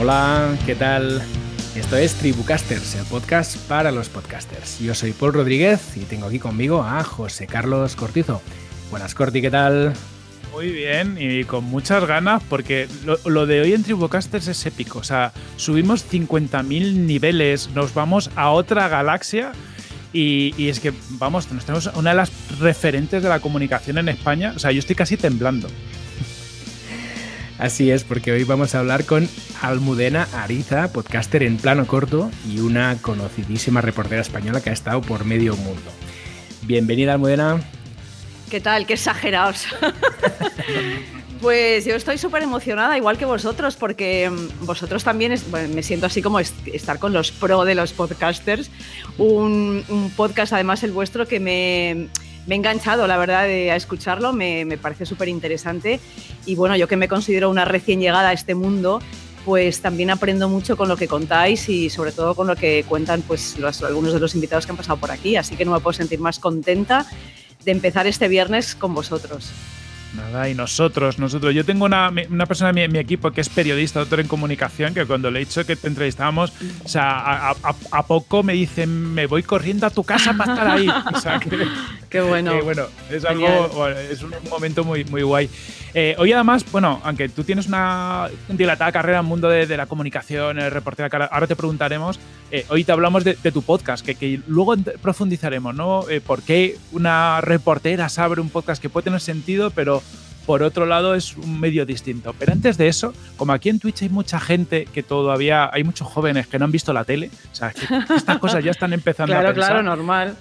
Hola, ¿qué tal? Esto es Tribucasters, el podcast para los podcasters. Yo soy Paul Rodríguez y tengo aquí conmigo a José Carlos Cortizo. Buenas, Corti, ¿qué tal? Muy bien y con muchas ganas porque lo, de hoy en Tribucasters es épico. O sea, subimos 50.000 niveles, nos vamos a otra galaxia y, y, es que, vamos, nos tenemos una de las referentes de la comunicación en España. O sea, yo estoy casi temblando. Así es, porque hoy vamos a hablar con Almudena Ariza, podcaster en plano corto y una conocidísima reportera española que ha estado por medio mundo. Bienvenida, Almudena. ¿Qué tal? Qué exagerados. Pues yo estoy súper emocionada, igual que vosotros, porque mm, vosotros también me siento así como estar con los pro de los podcasters. Un podcast, además el vuestro, que me, me he enganchado, la verdad, a escucharlo, me, parece súper interesante. Y bueno, yo que me considero una recién llegada a este mundo, pues también aprendo mucho con lo que contáis y sobre todo con lo que cuentan pues algunos de los invitados que han pasado por aquí. Así que no me puedo sentir más contenta de empezar este viernes con vosotros. Nada, y nosotros, nosotros. Yo tengo una, una persona en mi, equipo que es periodista, doctor en comunicación, que cuando le he dicho que te entrevistábamos, o sea, a, poco me dice, me voy corriendo a tu casa para estar ahí. O sea, que, Qué bueno. bueno, es algo, es un momento muy, muy guay. Eh, hoy además, bueno, aunque tú tienes una dilatada carrera en el mundo de, la comunicación, el reportero, ahora te preguntaremos, eh, hoy te hablamos de, tu podcast, que, luego profundizaremos, ¿no? Eh, ¿Por qué una reportera sabe un podcast que puede tener sentido, pero por otro lado es un medio distinto. Pero antes de eso, como aquí en Twitch hay mucha gente que todavía, hay muchos jóvenes que no han visto la tele, o sea, que estas cosas ya están empezando a pensar. Claro, claro, normal.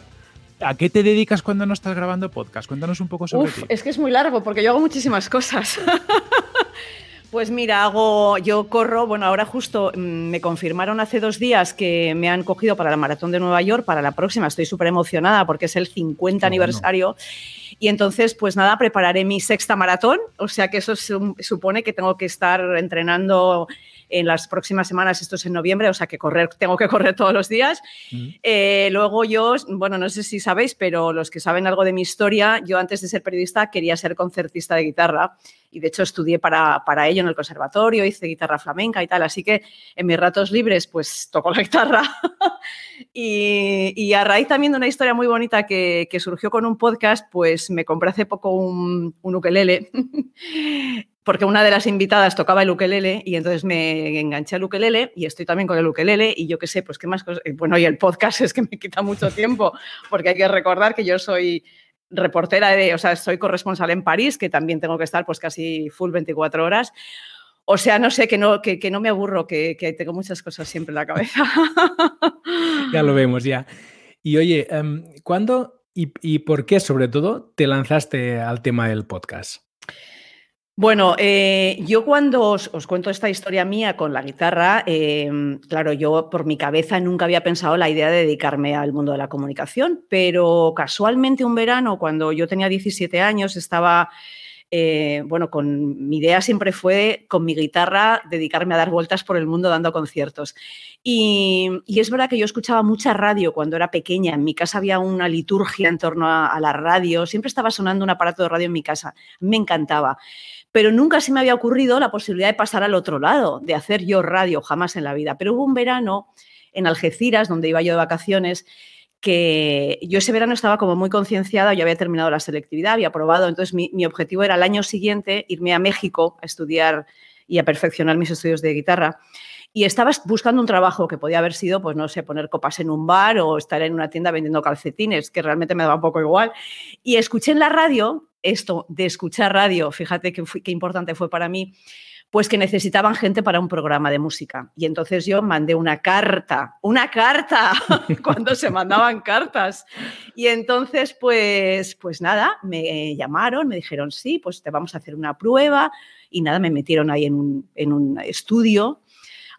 ¿A qué te dedicas cuando no estás grabando podcast? Cuéntanos un poco sobre ti. Es que es muy largo porque yo hago muchísimas cosas. Pues mira, hago, yo corro, bueno, ahora justo mm, me confirmaron hace dos días que me han cogido para la maratón de Nueva York, para la próxima, estoy súper emocionada porque es el 50 aniversario. Y entonces, pues nada, prepararé mi sexta maratón, o sea que eso supone que tengo que estar entrenando en las próximas semanas, esto es en noviembre, o sea que correr, tengo que correr todos los días. Eh, luego yo, bueno, no sé si sabéis, pero los que saben algo de mi historia, yo antes de ser periodista quería ser concertista de guitarra y de hecho estudié para, para ello en el conservatorio, hice guitarra flamenca y tal, así que en mis ratos libres pues toco la guitarra. Y, y, a raíz también de una historia muy bonita que, que, surgió con un podcast, pues me compré hace poco un, un ukelele porque una de las invitadas tocaba el ukelele y entonces me enganché al ukelele y estoy también con el ukelele y yo qué sé, pues qué más cosas. Bueno, y el podcast es que me quita mucho tiempo porque hay que recordar que yo soy reportera de, o sea, soy corresponsal en París, que también tengo que estar pues casi full 24 horas. O sea, no sé, que no, que, no me aburro, que, tengo muchas cosas siempre en la cabeza. ya lo vemos, ya. Y oye, em, ¿cuándo y por qué sobre todo te lanzaste al tema del podcast? Bueno, eh, yo cuando os, cuento esta historia mía con la guitarra, em, claro, yo por mi cabeza nunca había pensado la idea de dedicarme al mundo de la comunicación, pero casualmente un verano, cuando yo tenía 17 años, estaba, eh, bueno, con mi idea siempre fue con mi guitarra dedicarme a dar vueltas por el mundo dando conciertos. Y, es verdad que yo escuchaba mucha radio cuando era pequeña. En mi casa había una liturgia en torno a, a la radio. Siempre estaba sonando un aparato de radio en mi casa. Me encantaba pero nunca se me había ocurrido la posibilidad de pasar al otro lado, de hacer yo radio, jamás en la vida. Pero hubo un verano en Algeciras, donde iba yo de vacaciones, que yo ese verano estaba como muy concienciada, yo había terminado la selectividad, había aprobado, entonces mi, mi, objetivo era el año siguiente irme a México a estudiar y a perfeccionar mis estudios de guitarra. Y estaba buscando un trabajo que podía haber sido, pues no sé, poner copas en un bar o estar en una tienda vendiendo calcetines, que realmente me daba un poco igual. Y escuché en la radio esto de escuchar radio, fíjate qué, importante fue para mí, pues que necesitaban gente para un programa de música. Y entonces yo mandé una carta, una carta, cuando se mandaban cartas. Y entonces, pues, pues nada, me llamaron, me dijeron, sí, pues te vamos a hacer una prueba. Y nada, me metieron ahí en un, en un estudio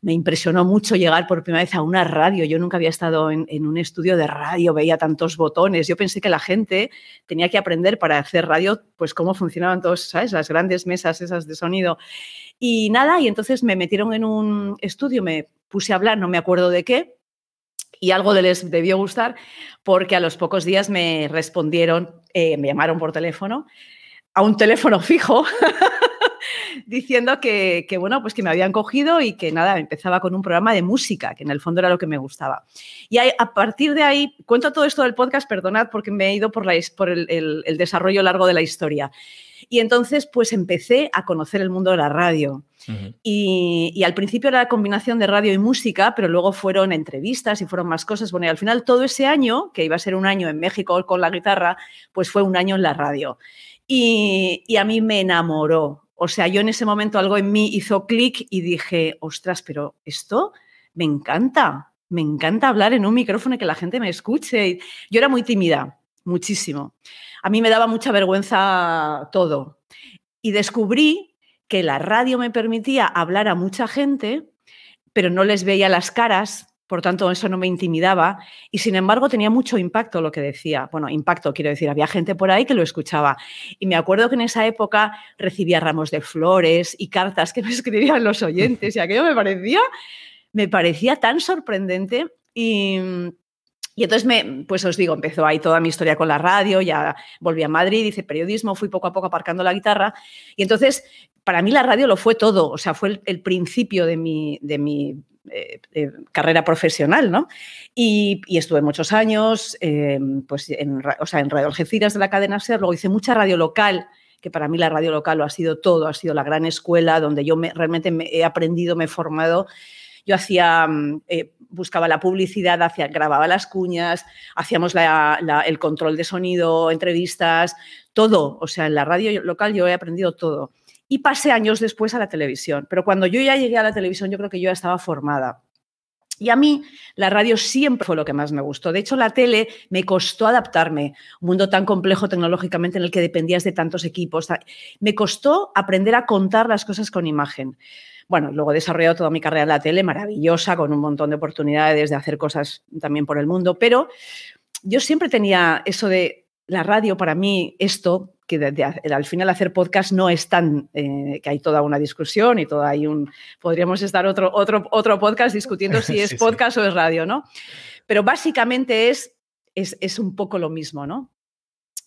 me impresionó mucho llegar por primera vez a una radio. Yo nunca había estado en, un estudio de radio, veía tantos botones. Yo pensé que la gente tenía que aprender para hacer radio, pues cómo funcionaban todas ¿sabes? Las grandes mesas esas de sonido. Y nada, y entonces me metieron en un estudio, me puse a hablar, no me acuerdo de qué, y algo de les debió gustar porque a los pocos días me respondieron, eh, me llamaron por teléfono, a un teléfono fijo. Diciendo que, bueno, pues que me habían cogido y que nada, empezaba con un programa de música, que en el fondo era lo que me gustaba. Y a partir de ahí, cuento todo esto del podcast, perdonad porque me he ido por, la, por el, desarrollo largo de la historia. Y entonces, pues empecé a conocer el mundo de la radio. y, y, al principio era la combinación de radio y música, pero luego fueron entrevistas y fueron más cosas. Bueno, y al final todo ese año, que iba a ser un año en México con la guitarra, pues fue un año en la radio. Y, y a mí me enamoró. O sea, yo en ese momento algo en mí hizo clic y dije, ostras, pero esto me encanta, me encanta hablar en un micrófono y que la gente me escuche. Yo era muy tímida, muchísimo. A mí me daba mucha vergüenza todo. Y descubrí que la radio me permitía hablar a mucha gente, pero no les veía las caras, por tanto eso no me intimidaba y sin embargo tenía mucho impacto lo que decía. Bueno, impacto quiero decir, había gente por ahí que lo escuchaba y me acuerdo que en esa época recibía ramos de flores y cartas que me escribían los oyentes y aquello me parecía, me parecía tan sorprendente y, y entonces, me, pues os digo, empezó ahí toda mi historia con la radio, ya volví a Madrid, hice periodismo, fui poco a poco aparcando la guitarra. Y entonces, para mí la radio lo fue todo, o sea, fue el, principio de mi, de mi eh, eh, carrera profesional, ¿no? Y, estuve muchos años, em, pues en, o sea, en Radio Algeciras de la cadena SER, luego hice mucha radio local, que para mí la radio local lo ha sido todo, ha sido la gran escuela donde yo me, realmente me he aprendido, me he formado. Yo hacía, mm, eh, buscaba la publicidad, hacía, grababa las cuñas, hacíamos el control de sonido, entrevistas, todo. O sea, en la radio local yo he aprendido todo y pasé años después a la televisión. Pero cuando yo ya llegué a la televisión, yo creo que yo ya estaba formada. Y a mí la radio siempre fue lo que más me gustó. De hecho, la tele me costó adaptarme. Un mundo tan complejo tecnológicamente en el que dependías de tantos equipos. Me costó aprender a contar las cosas con imagen. Bueno, luego he desarrollado toda mi carrera en la tele, maravillosa, con un montón de oportunidades de hacer cosas también por el mundo. Pero yo siempre tenía eso de la radio para mí, esto, que al final hacer podcast no es tan, eh, que hay toda una discusión y todo hay un, podríamos estar otro, otro, otro podcast discutiendo si es podcast o es radio, ¿no? Pero básicamente es, es, es, un poco lo mismo, ¿no?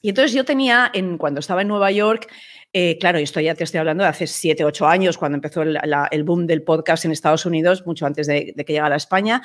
Y entonces yo tenía, en, cuando estaba en Nueva York, eh, claro, esto ya te estoy hablando de hace siete, ocho años, cuando empezó el, el, boom del podcast en Estados Unidos, mucho antes de, de, que llegara a España.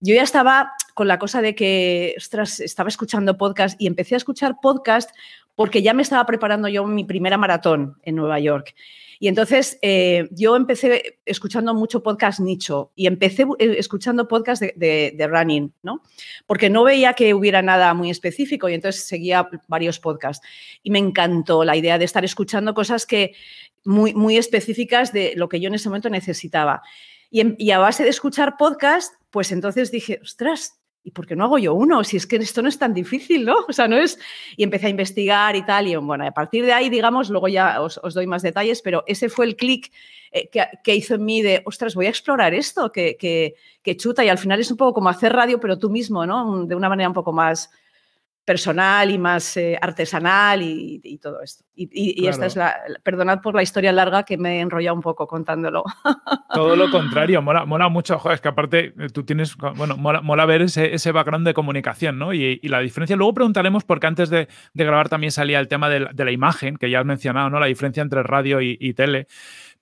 Yo ya estaba con la cosa de que, ostras, estaba escuchando podcast y empecé a escuchar podcast porque ya me estaba preparando yo mi primera maratón en Nueva York. Y entonces eh, yo empecé escuchando mucho podcast nicho y empecé eh, escuchando podcast de, running, ¿no? Porque no veía que hubiera nada muy específico y entonces seguía varios podcasts. Y me encantó la idea de estar escuchando cosas que muy, muy específicas de lo que yo en ese momento necesitaba. Y, a base de escuchar podcast, pues entonces dije, ostras, ¿y por qué no hago yo uno? Si es que esto no es tan difícil, ¿no? O sea, no es... Y empecé a investigar y tal, y bueno, a partir de ahí, digamos, luego ya os, doy más detalles, pero ese fue el clic eh, que, hizo en mí de, ostras, voy a explorar esto, que, que, que, chuta, y al final es un poco como hacer radio, pero tú mismo, ¿no? De una manera un poco más personal y más eh, artesanal y, todo esto. Y, esta es la, perdonad por la historia larga que me he enrollado un poco contándolo. Todo lo contrario, mola, mola mucho, joder, es que aparte eh, tú tienes, bueno, mola, ver ese, ese, background de comunicación, ¿no? Y, la diferencia, luego preguntaremos, porque antes de, grabar también salía el tema de la, imagen, que ya has mencionado, ¿no? La diferencia entre radio y tele.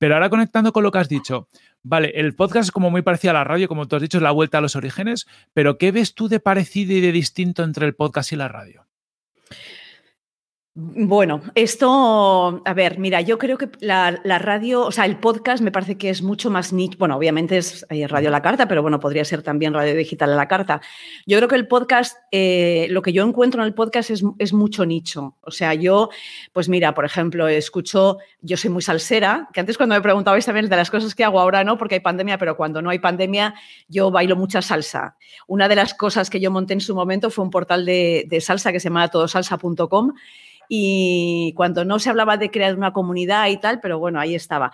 Pero ahora conectando con lo que has dicho, Vale, el podcast es como muy parecido a la radio, como tú has dicho, es la vuelta a los orígenes, pero ¿qué ves tú de parecido y de distinto entre el podcast y la radio? Bueno, esto, a ver, mira, yo creo que la, radio, o sea, el podcast me parece que es mucho más nicho. Bueno, obviamente es eh, radio a la carta, pero bueno, podría ser también radio digital a la carta. Yo creo que el podcast, eh, lo que yo encuentro en el podcast es, es, mucho nicho. O sea, yo, pues mira, por ejemplo, escucho, yo soy muy salsera, que antes cuando me preguntabais también de las cosas que hago ahora no, porque hay pandemia, pero cuando no hay pandemia, yo bailo mucha salsa. Una de las cosas que yo monté en su momento fue un portal de, de salsa que se llama todosalsa.com y cuando no se hablaba de crear una comunidad y tal, pero bueno, ahí estaba.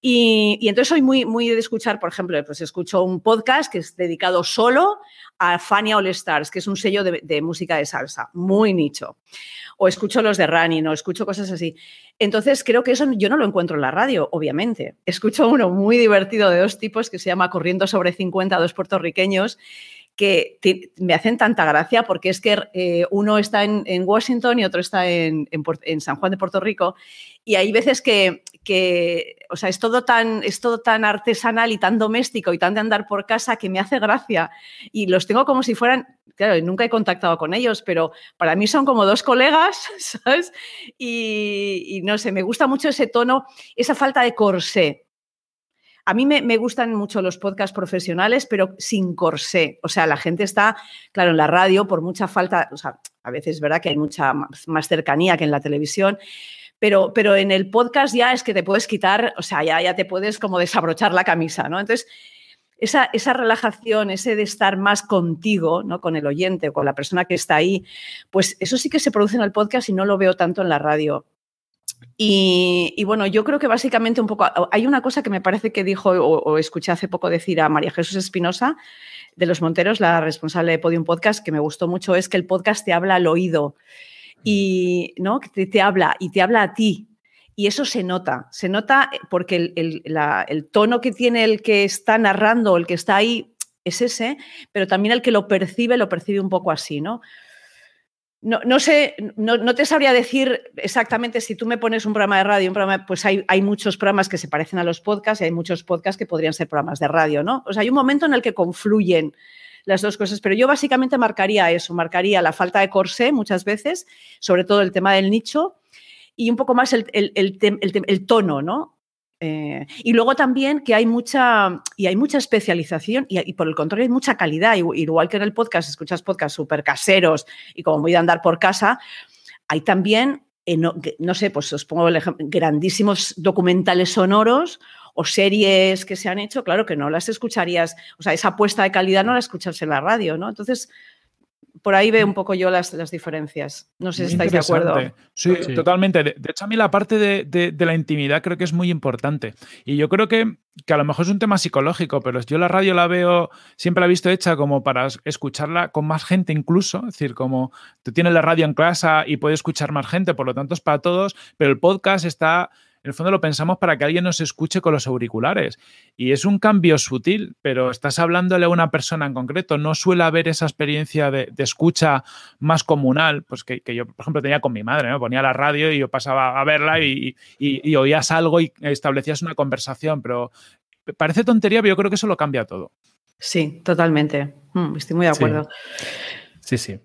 Y, entonces soy muy, muy de escuchar, por ejemplo, pues escucho un podcast que es dedicado solo a Fania All Stars, que es un sello de, música de salsa, muy nicho. O escucho los de Running, o escucho cosas así. Entonces creo que eso yo no lo encuentro en la radio, obviamente. Escucho uno muy divertido de dos tipos que se llama Corriendo sobre 50, dos puertorriqueños, que me hacen tanta gracia porque es que eh, uno está en, Washington y otro está en, San Juan de Puerto Rico y hay veces que, o sea, es todo, tan, es todo tan artesanal y tan doméstico y tan de andar por casa que me hace gracia y los tengo como si fueran, claro, nunca he contactado con ellos, pero para mí son como dos colegas, ¿sabes? Y, y no sé, me gusta mucho ese tono, esa falta de corsé, a mí me, gustan mucho los podcasts profesionales, pero sin corsé. O sea, la gente está, claro, en la radio por mucha falta, o sea, a veces es verdad que hay mucha más, cercanía que en la televisión, pero, pero en el podcast ya es que te puedes quitar, o sea, ya, ya te puedes como desabrochar la camisa, ¿no? Entonces, esa, esa, relajación, ese de estar más contigo, ¿no? con el oyente o con la persona que está ahí, pues eso sí que se produce en el podcast y no lo veo tanto en la radio. Y, bueno, yo creo que básicamente un poco, hay una cosa que me parece que dijo o, escuché hace poco decir a María Jesús Espinosa de Los Monteros, la responsable de Podium Podcast, que me gustó mucho, es que el podcast te habla al oído y ¿no? te, te habla y te habla a ti. Y eso se nota, se nota porque el, el tono que tiene el que está narrando, el que está ahí, es ese, pero también el que lo percibe, lo percibe un poco así, ¿no? No, sé, no, te sabría decir exactamente si tú me pones un programa de radio, un programa, pues hay, hay, muchos programas que se parecen a los podcasts y hay muchos podcasts que podrían ser programas de radio, ¿no? O sea, hay un momento en el que confluyen las dos cosas, pero yo básicamente marcaría eso, marcaría la falta de corsé muchas veces, sobre todo el tema del nicho y un poco más el, el tono, ¿no? Eh, y luego también que hay mucha, y hay mucha especialización y, por el contrario hay mucha calidad. Igual que en el podcast, escuchas podcasts súper caseros y como voy a andar por casa, hay también, eh, no, sé, pues os pongo el ejemplo, grandísimos documentales sonoros o series que se han hecho, claro que no las escucharías, o sea, esa apuesta de calidad no la escuchas en la radio, ¿no? Entonces, por ahí veo un poco yo las, las diferencias. No sé si estáis de acuerdo. Sí, totalmente. De, hecho, a mí la parte de, la intimidad creo que es muy importante. Y yo creo que, que, a lo mejor es un tema psicológico, pero yo la radio la veo, siempre la he visto hecha como para escucharla con más gente incluso. Es decir, como tú tienes la radio en casa y puedes escuchar más gente, por lo tanto es para todos, pero el podcast está en el fondo lo pensamos para que alguien nos escuche con los auriculares. Y es un cambio sutil, pero estás hablándole a una persona en concreto. No suele haber esa experiencia de, escucha más comunal, pues que, yo, por ejemplo, tenía con mi madre, ¿no? Ponía la radio y yo pasaba a verla y, oías algo y establecías una conversación, pero parece tontería, pero yo creo que eso lo cambia todo. Sí, totalmente. Mm, estoy muy de acuerdo. Sí. sí,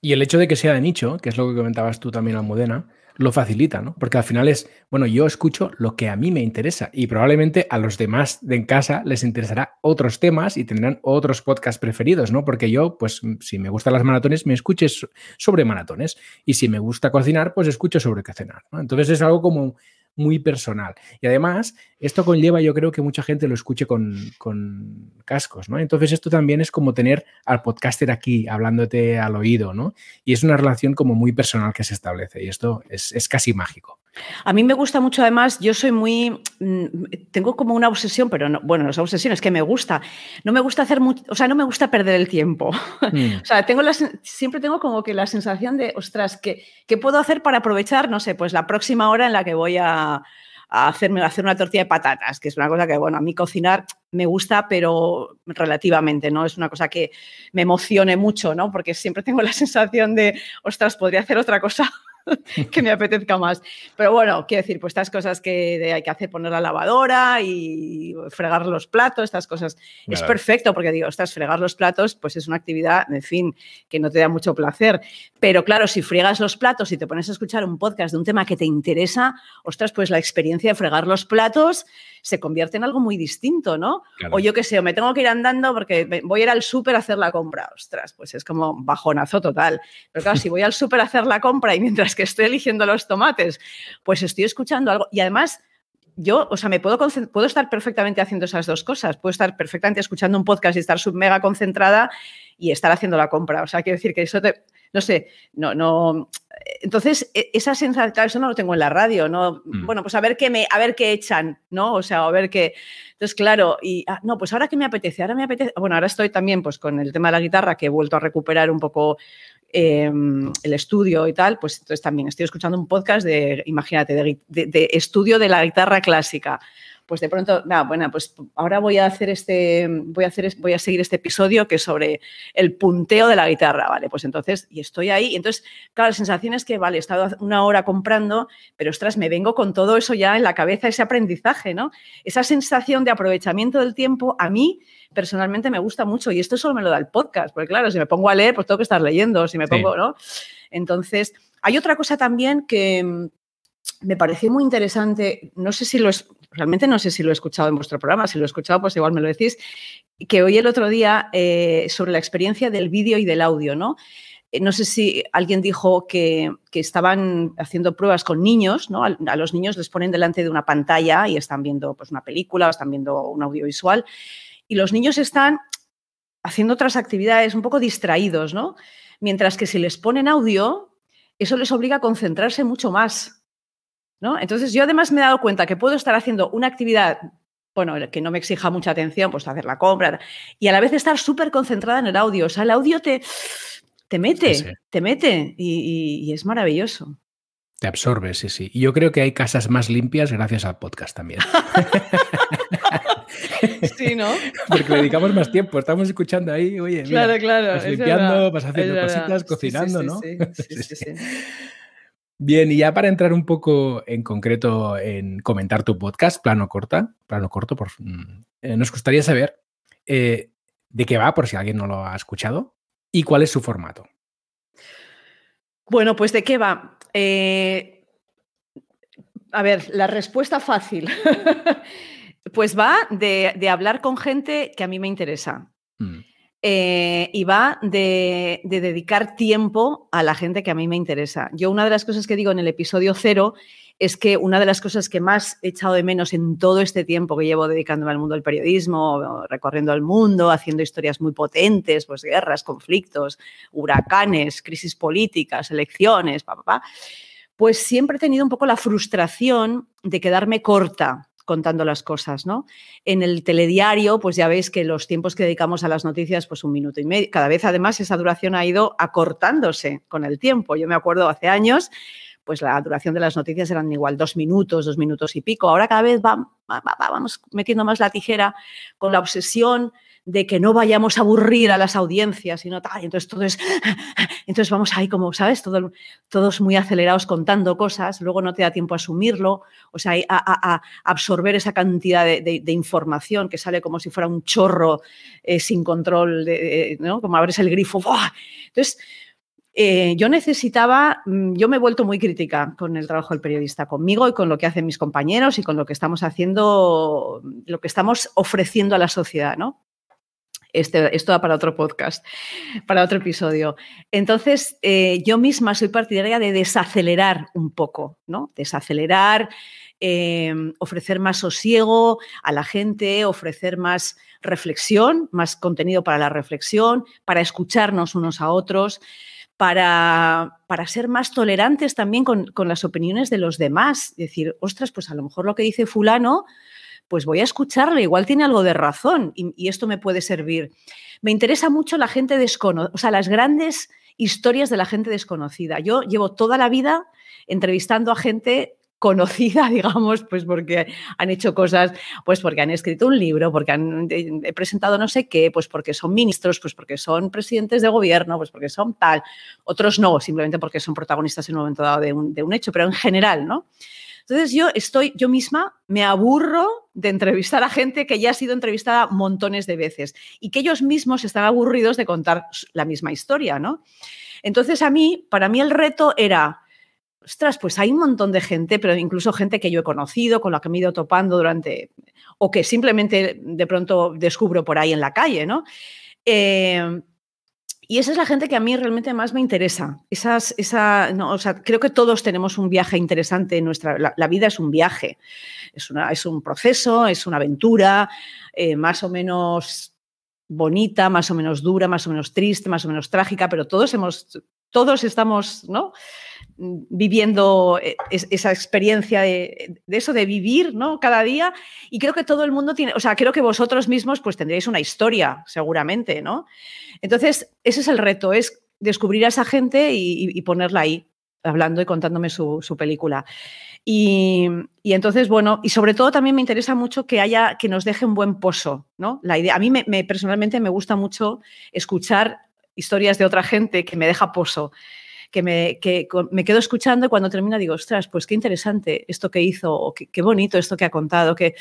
Y el hecho de que sea de nicho, que es lo que comentabas tú también, Almudena, lo facilita, ¿no? Porque al final es, bueno, yo escucho lo que a mí me interesa y probablemente a los demás de en casa les interesará otros temas y tendrán otros podcasts preferidos, ¿no? Porque yo, pues, si me gustan las maratones, me escuches sobre maratones y si me gusta cocinar, pues escucho sobre qué cenar, ¿no? Entonces es algo como muy personal. Y además, esto conlleva, yo creo que mucha gente lo escuche con, cascos, ¿no? Entonces, esto también es como tener al podcaster aquí, hablándote al oído, ¿no? Y es una relación como muy personal que se establece y esto es, casi mágico. A mí me gusta mucho, además, yo soy muy, mm, tengo como una obsesión, pero no, bueno, esa obsesión es que me gusta. No me gusta hacer mucho, o sea, no me gusta perder el tiempo. Mm. o sea, tengo siempre tengo como que la sensación de, ostras, ¿qué, ¿qué puedo hacer para aprovechar, no sé, pues la próxima hora en la que voy a hacerme, hacer una tortilla de patatas, que es una cosa que, bueno, a mí cocinar me gusta, pero relativamente, ¿no? Es una cosa que me emocione mucho, ¿no? Porque siempre tengo la sensación de, ostras, podría hacer otra cosa que me apetezca más. Pero bueno, quiero decir, pues estas cosas que hay que hacer, poner la lavadora y fregar los platos, estas cosas, es perfecto porque digo, estás fregar los platos, pues es una actividad, en fin, que no te da mucho placer. Pero claro, si friegas los platos y te pones a escuchar un podcast de un tema que te interesa, ostras, pues la experiencia de fregar los platos se convierte en algo muy distinto, ¿no? O yo qué sé, o me tengo que ir andando porque voy a ir al súper a hacer la compra. Ostras, pues es como bajonazo total. Pero claro, si voy al súper a hacer la compra y mientras que estoy eligiendo los tomates, pues estoy escuchando algo. Y además, yo, o sea, me puedo, puedo estar perfectamente haciendo esas dos cosas. Puedo estar perfectamente escuchando un podcast y estar sub mega concentrada y estar haciendo la compra. O sea, quiero decir que eso te, no sé, no, no. Entonces, e, esa sensación, claro, eso no lo tengo en la radio, ¿no? Mm. Bueno, pues a ver qué me, a ver qué echan, ¿no? O sea, a ver qué. Entonces, claro, y ah, no, pues ahora que me apetece, ahora me apetece. Bueno, ahora estoy también pues con el tema de la guitarra, que he vuelto a recuperar un poco em, el estudio y tal, pues entonces también estoy escuchando un podcast de, imagínate, de estudio de la guitarra clásica pues de pronto, nada, bueno, pues ahora voy a hacer este, voy a hacer, voy a seguir este episodio que es sobre el punteo de la guitarra, ¿vale? Pues entonces, y estoy ahí, y entonces, claro, la sensación es que, vale, he estado una hora comprando, pero ostras, me vengo con todo eso ya en la cabeza, ese aprendizaje, ¿no? Esa sensación de aprovechamiento del tiempo, a mí personalmente me gusta mucho, y esto solo me lo da el podcast, porque claro, si me pongo a leer, pues tengo que estar leyendo, si me pongo, ¿no? Entonces, hay otra cosa también que me pareció muy interesante, no sé si lo es, realmente no sé si lo he escuchado en vuestro programa, si lo he escuchado, pues igual me lo decís, que oí el otro día eh, sobre la experiencia del vídeo y del audio, ¿no? Eh, no sé si alguien dijo que, estaban haciendo pruebas con niños, ¿no? A, los niños les ponen delante de una pantalla y están viendo pues, una película o están viendo un audiovisual y los niños están haciendo otras actividades un poco distraídos, ¿no? Mientras que si les ponen audio, eso les obliga a concentrarse mucho más. Entonces yo además me he dado cuenta que puedo estar haciendo una actividad, bueno, que no me exija mucha atención, pues hacer la compra, y a la vez estar súper concentrada en el audio. O sea, el audio te, te mete, te mete y, es maravilloso. Te absorbe, sí, sí. Y yo creo que hay casas más limpias gracias al podcast también. sí, ¿no? Porque le dedicamos más tiempo, estamos escuchando ahí, oye, claro, claro, vas limpiando, vas haciendo cositas, cocinando, ¿no? sí, sí, sí. Bien, y ya para entrar un poco en concreto en comentar tu podcast, plano corta, plano corto, por, mm, eh, nos gustaría saber eh, de qué va, por si alguien no lo ha escuchado, y cuál es su formato. Bueno, pues de qué va. Eh, a ver, la respuesta fácil. pues va de, hablar con gente que a mí me interesa. Mm. Eh, y va de, dedicar tiempo a la gente que a mí me interesa. Yo una de las cosas que digo en el episodio cero es que una de las cosas que más he echado de menos en todo este tiempo que llevo dedicándome al mundo del periodismo, recorriendo el mundo, haciendo historias muy potentes, pues guerras, conflictos, huracanes, crisis políticas, elecciones, papá, pues siempre he tenido un poco la frustración de quedarme corta contando las cosas, ¿no? En el telediario, pues ya veis que los tiempos que dedicamos a las noticias, pues un minuto y medio. Cada vez, además, esa duración ha ido acortándose con el tiempo. Yo me acuerdo hace años, pues la duración de las noticias eran igual dos minutos, dos minutos y pico. Ahora cada vez vamos metiendo más la tijera con la obsesión de que no vayamos a aburrir a las audiencias y no tal. Entonces todo es, entonces vamos ahí como, ¿sabes? Todo, todos muy acelerados contando cosas, luego no te da tiempo a asumirlo, o sea, a, absorber esa cantidad de, información que sale como si fuera un chorro eh, sin control, de, ¿no? Como abres el grifo. Entonces, eh, yo necesitaba, mm, yo me he vuelto muy crítica con el trabajo del periodista, conmigo y con lo que hacen mis compañeros y con lo que estamos haciendo, lo que estamos ofreciendo a la sociedad, ¿no? Este, esto va para otro podcast, para otro episodio. Entonces, eh, yo misma soy partidaria de desacelerar un poco, ¿no? Desacelerar, em, ofrecer más sosiego a la gente, ofrecer más reflexión, más contenido para la reflexión, para escucharnos unos a otros. Para, para, ser más tolerantes también con, con, las opiniones de los demás. Decir, ostras, pues a lo mejor lo que dice fulano pues voy a escucharle, igual tiene algo de razón y, esto me puede servir. Me interesa mucho la gente desconocida, o sea, las grandes historias de la gente desconocida. Yo llevo toda la vida entrevistando a gente conocida, digamos, pues porque han hecho cosas, pues porque han escrito un libro, porque han presentado no sé qué, pues porque son ministros, pues porque son presidentes de gobierno, pues porque son tal. Otros no, simplemente porque son protagonistas en un momento dado de un, de un hecho, pero en general, ¿no? Entonces yo estoy, yo misma me aburro de entrevistar a gente que ya ha sido entrevistada montones de veces y que ellos mismos están aburridos de contar la misma historia, ¿no? Entonces a mí, para mí el reto era, ostras, pues hay un montón de gente, pero incluso gente que yo he conocido, con la que me he ido topando durante, o que simplemente de pronto descubro por ahí en la calle, ¿no? Eh, y esa es la gente que a mí realmente más me interesa. Esa, o sea, creo que todos tenemos un viaje interesante en nuestra. La, vida es un viaje, es, un proceso, es una aventura, eh, más o menos bonita, más o menos dura, más o menos triste, más o menos trágica, pero todos hemos, todos estamos, ¿no? Viviendo eh, esa experiencia de, eso, de vivir ¿no? cada día. Y creo que todo el mundo tiene, o sea, creo que vosotros mismos pues tendréis una historia, seguramente, ¿no? Entonces, ese es el reto, es descubrir a esa gente y, ponerla ahí, hablando y contándome su, película. Y, entonces, bueno, y sobre todo también me interesa mucho que haya, que nos deje un buen pozo, ¿no? La idea, a mí me, personalmente me gusta mucho escuchar historias de otra gente que me deja pozo que me, quedo escuchando y cuando termina digo, ostras, pues qué interesante esto que hizo, o qué, bonito esto que ha contado, que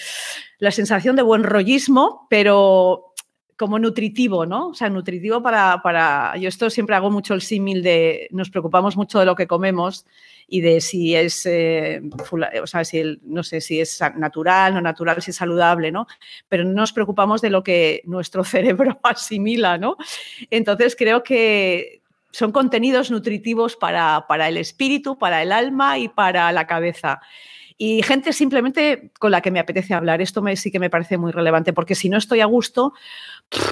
la sensación de buen rollismo, pero como nutritivo, ¿no? O sea, nutritivo para, para... Yo esto siempre hago mucho el símil de nos preocupamos mucho de lo que comemos y de si es, eh, o sea, si no sé si es natural, no natural, si es saludable, ¿no? Pero no nos preocupamos de lo que nuestro cerebro asimila, ¿no? Entonces creo que son contenidos nutritivos para, para el espíritu, para el alma y para la cabeza y gente simplemente con la que me apetece hablar. Esto me, sí que me parece muy relevante, porque si no estoy a gusto,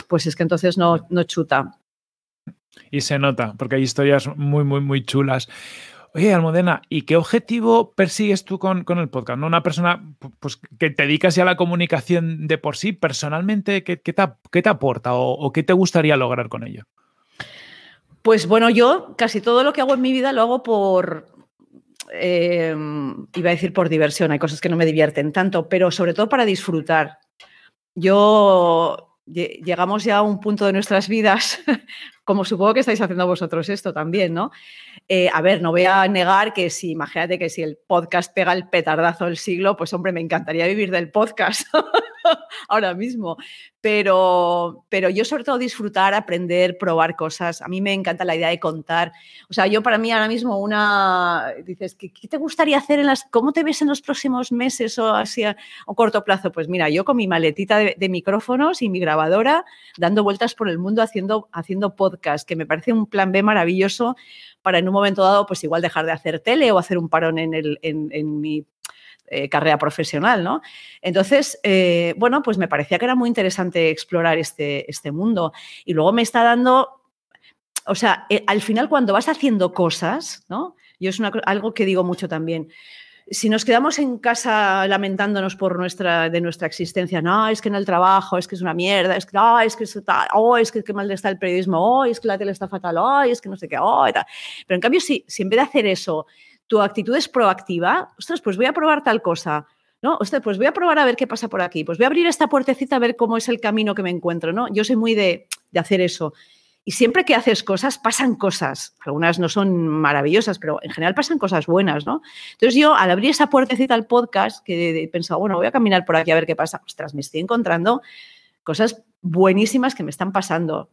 pues es que entonces no, no chuta. Y se nota, porque hay historias muy, muy, muy chulas. Oye, Almudena, ¿y qué objetivo persigues tú con, con el podcast? ¿No? Una persona pues, que te dedicas ya a la comunicación de por sí, personalmente, ¿qué, qué, te, qué te, aporta o, o, qué te gustaría lograr con ello? Pues bueno, yo casi todo lo que hago en mi vida lo hago por, eh, iba a decir por diversión, hay cosas que no me divierten tanto, pero sobre todo para disfrutar. Yo llegamos ya a un punto de nuestras vidas, como supongo que estáis haciendo vosotros esto también, ¿no? Eh, a ver, no voy a negar que si, imagínate que si el podcast pega el petardazo del siglo, pues hombre, me encantaría vivir del podcast ahora mismo. Pero, pero yo sobre todo disfrutar, aprender, probar cosas. A mí me encanta la idea de contar. O sea, yo para mí ahora mismo una, dices, ¿qué, te gustaría hacer en las, cómo te ves en los próximos meses o así a, corto plazo? Pues mira, yo con mi maletita de, micrófonos y mi grabadora dando vueltas por el mundo haciendo, haciendo que me parece un plan B maravilloso para en un momento dado, pues igual dejar de hacer tele o hacer un parón en, el, en, mi eh, carrera profesional, ¿no? Entonces, eh, bueno, pues me parecía que era muy interesante explorar este, este mundo. Y luego me está dando, o sea, eh, al final cuando vas haciendo cosas, ¿no? Yo es algo que digo mucho también si nos quedamos en casa lamentándonos por nuestra, de nuestra existencia, no, es que en el trabajo, es que es una mierda, es que, oh, es que oh, es que qué mal está el periodismo, oh, es que la tele está fatal, oh, es que no sé qué, oh, Pero en cambio, si, si en vez de hacer eso, tu actitud es proactiva, ostras, pues voy a probar tal cosa, ¿no? Ostras, pues voy a probar a ver qué pasa por aquí, pues voy a abrir esta puertecita a ver cómo es el camino que me encuentro, ¿no? Yo soy muy de, de hacer eso. Y siempre que haces cosas, pasan cosas. Algunas no son maravillosas, pero en general pasan cosas buenas, ¿no? Entonces yo, al abrir esa puertecita al podcast, que he pensado, bueno, voy a caminar por aquí a ver qué pasa, ostras, me estoy encontrando cosas buenísimas que me están pasando.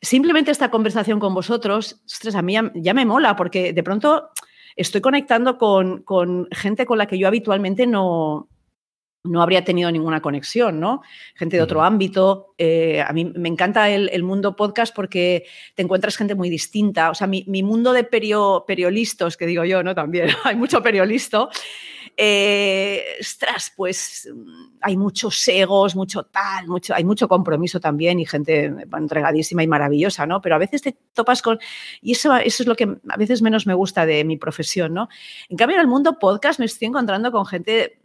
Simplemente esta conversación con vosotros, ostras, a mí ya, me mola, porque de pronto estoy conectando con, con gente con la que yo habitualmente no, no habría tenido ninguna conexión, ¿no? Gente de otro ámbito. Eh, a mí me encanta el, mundo podcast porque te encuentras gente muy distinta. O sea, mi, mundo de perio, periolistas, que digo yo, ¿no? También hay mucho periolisto. Eh, pues hay muchos egos, mucho tal, mucho, hay mucho compromiso también y gente entregadísima y maravillosa, ¿no? Pero a veces te topas con... Y eso, eso es lo que a veces menos me gusta de mi profesión, ¿no? En cambio, en el mundo podcast me estoy encontrando con gente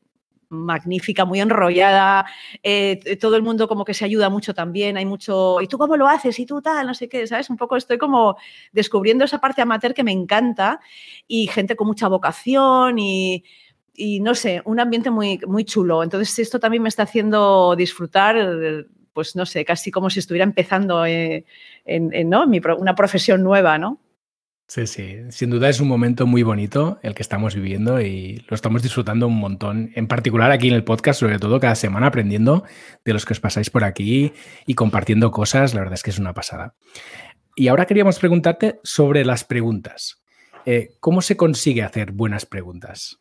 magnífica, muy enrollada, eh, todo el mundo como que se ayuda mucho también, hay mucho, ¿y tú cómo lo haces? ¿Y tú tal? No sé qué, ¿sabes? Un poco estoy como descubriendo esa parte amateur que me encanta y gente con mucha vocación y no sé, un ambiente muy, muy chulo. Entonces esto también me está haciendo disfrutar, pues no sé, casi como si estuviera empezando eh, en, ¿no? una profesión nueva, ¿no? Sí, sí, sin duda es un momento muy bonito el que estamos viviendo y lo estamos disfrutando un montón, en particular aquí en el podcast, sobre todo cada semana aprendiendo de los que os pasáis por aquí y compartiendo cosas, la verdad es que es una pasada. Y ahora queríamos preguntarte sobre las preguntas. Eh, ¿Cómo se consigue hacer buenas preguntas?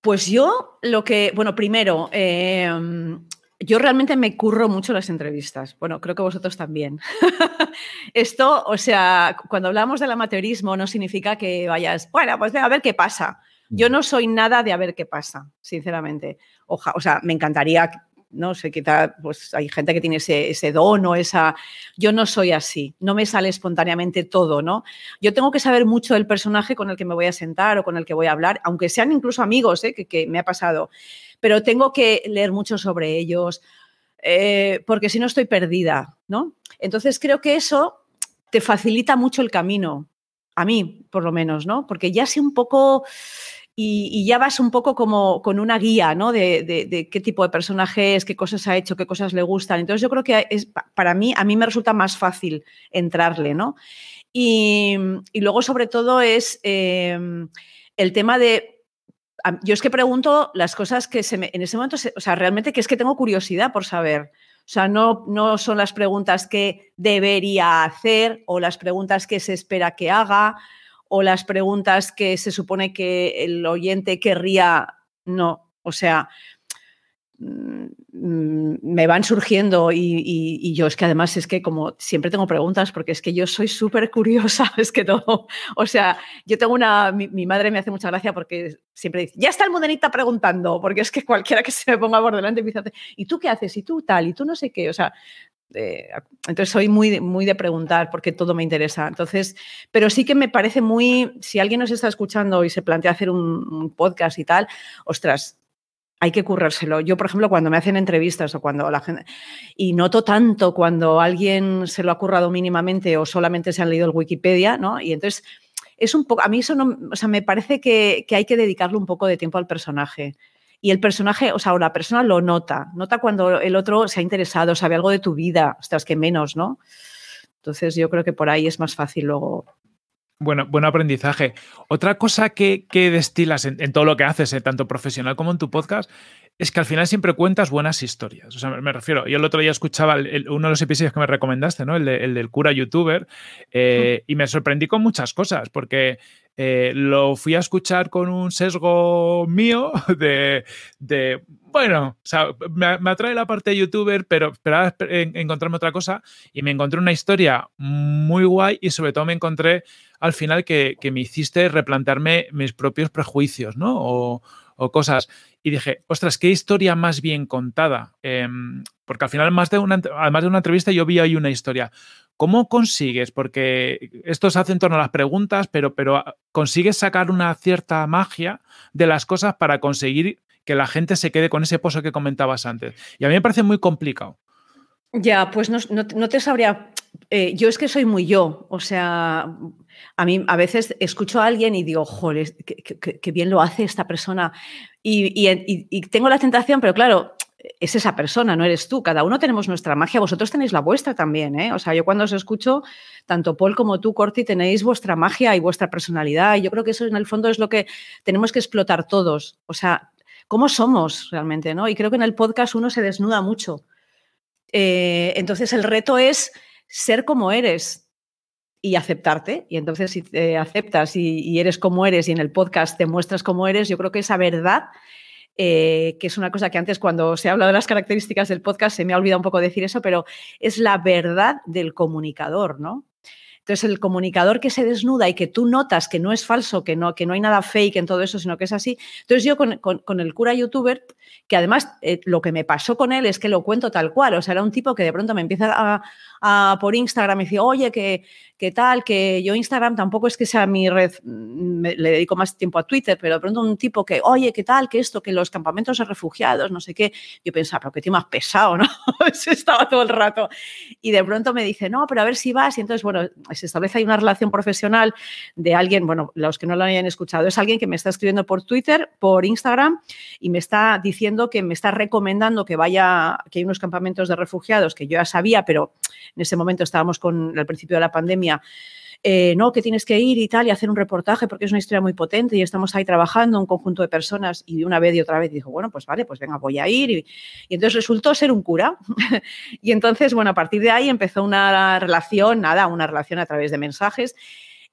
Pues yo lo que, bueno, primero, em, yo realmente me curro mucho las entrevistas. Bueno, creo que vosotros también. Esto, o sea, cuando hablamos del amateurismo no significa que vayas, bueno, pues a ver qué pasa. Yo mm. no soy nada de a ver qué pasa, sinceramente. Oja, o sea, me encantaría no sé, quizá pues hay gente que tiene ese, ese don o esa... Yo no soy así, no me sale espontáneamente todo, ¿no? Yo tengo que saber mucho del personaje con el que me voy a sentar o con el que voy a hablar, aunque sean incluso amigos, ¿eh? que, me ha pasado, pero tengo que leer mucho sobre ellos, eh, porque si no estoy perdida, ¿no? Entonces creo que eso te facilita mucho el camino, a mí por lo menos, ¿no? Porque ya sé un poco y, ya vas un poco como con una guía, ¿no? De, qué tipo de personaje es, qué cosas ha hecho, qué cosas le gustan. Entonces yo creo que para mí, a mí me resulta más fácil entrarle, ¿no? Y, luego, sobre todo, es em, el tema de yo es que pregunto las cosas que se me, en ese momento, o sea, realmente que es que tengo curiosidad por saber. O sea, no, no son las preguntas que debería hacer o las preguntas que se espera que haga o las preguntas que se supone que el oyente querría, no. O sea, me van surgiendo y, yo es que además es que como siempre tengo preguntas porque es que yo soy súper curiosa, es que todo, o sea, yo tengo una, mi, madre me hace mucha gracia porque siempre dice, ya está el modenita preguntando, porque es que cualquiera que se me ponga por delante empieza a decir, ¿y tú qué haces? ¿Y tú tal? ¿Y tú no sé qué? O sea, entonces soy muy, muy de preguntar porque todo me interesa. Entonces, pero sí que me parece muy, si alguien nos está escuchando y se plantea hacer un, podcast y tal, ostras, hay que currárselo. Yo, por ejemplo, cuando me hacen entrevistas o cuando la gente... Y noto tanto cuando alguien se lo ha currado mínimamente o solamente se han leído el Wikipedia, ¿no? Y entonces es un poco... A mí eso no... O sea, me parece que, que hay que dedicarle un poco de tiempo al personaje y el personaje, o sea, la persona lo nota, nota cuando el otro se ha interesado, sabe algo de tu vida, ostras, que menos, ¿no? Entonces yo creo que por ahí es más fácil luego. Bueno, buen aprendizaje. Otra cosa que, destilas en, todo lo que haces, eh, tanto profesional como en tu podcast, es que al final siempre cuentas buenas historias. O sea, me, refiero, yo el otro día escuchaba uno de los episodios que me recomendaste, ¿no? El, del cura youtuber, eh, y me sorprendí con muchas cosas, porque eh, lo fui a escuchar con un sesgo mío de, bueno, o sea, me, atrae la parte de youtuber, pero esperaba encontrarme otra cosa y me encontré una historia muy guay y sobre todo me encontré al final que, me hiciste replantearme mis propios prejuicios, ¿no? O, cosas. Y dije, ostras, qué historia más bien contada. Em, porque al final, más de una, además de una entrevista, yo vi ahí una historia. ¿Cómo consigues? Porque esto se hace en torno a las preguntas, pero, pero ah, consigues sacar una cierta magia de las cosas para conseguir que la gente se quede con ese pozo que comentabas antes. Y a mí me parece muy complicado. Ya, pues no, te sabría. Eh, yo es que soy muy yo. O sea, a mí a veces escucho a alguien y digo, joder, qué, bien lo hace esta persona. y, tengo la tentación, pero claro, es esa persona, no eres tú. Cada uno tenemos nuestra magia, vosotros tenéis la vuestra también. ¿eh? O sea, yo cuando os escucho, tanto Paul como tú, Corti, tenéis vuestra magia y vuestra personalidad. Y yo creo que eso en el fondo es lo que tenemos que explotar todos. O sea, cómo somos realmente, ¿no? Y creo que en el podcast uno se desnuda mucho. Eh, entonces el reto es ser como eres y aceptarte. Y entonces si te aceptas y, eres como eres y en el podcast te muestras como eres, yo creo que esa verdad eh, que es una cosa que antes cuando se ha hablado de las características del podcast se me ha olvidado un poco decir eso, pero es la verdad del comunicador, ¿no? Entonces, el comunicador que se desnuda y que tú notas que no es falso, que no, que no hay nada fake en todo eso, sino que es así. Entonces, yo con, el cura youtuber, que además eh, lo que me pasó con él es que lo cuento tal cual. O sea, era un tipo que de pronto me empieza a, por Instagram y dice, oye, que, que tal, que yo Instagram tampoco es que sea mi red, mm, le dedico más tiempo a Twitter, pero de pronto un tipo que, oye, ¿qué tal? Que esto, que los campamentos de refugiados, no sé qué. Yo pensaba, pero qué tío más pesado, ¿no? Estaba todo el rato. Y de pronto me dice, no, pero a ver si vas. Y entonces, bueno, se establece ahí una relación profesional de alguien, bueno, los que no lo hayan escuchado, es alguien que me está escribiendo por Twitter, por Instagram y me está diciendo que me está recomendando que vaya, que hay unos campamentos de refugiados que yo ya sabía, pero en ese momento estábamos con, al principio de la pandemia, eh, no, que tienes que ir y tal y hacer un reportaje porque es una historia muy potente y estamos ahí trabajando un conjunto de personas y una vez y otra vez dijo, bueno, pues vale, pues venga, voy a ir. Y, entonces resultó ser un cura. y entonces, bueno, a partir de ahí empezó una relación, nada, una relación a través de mensajes.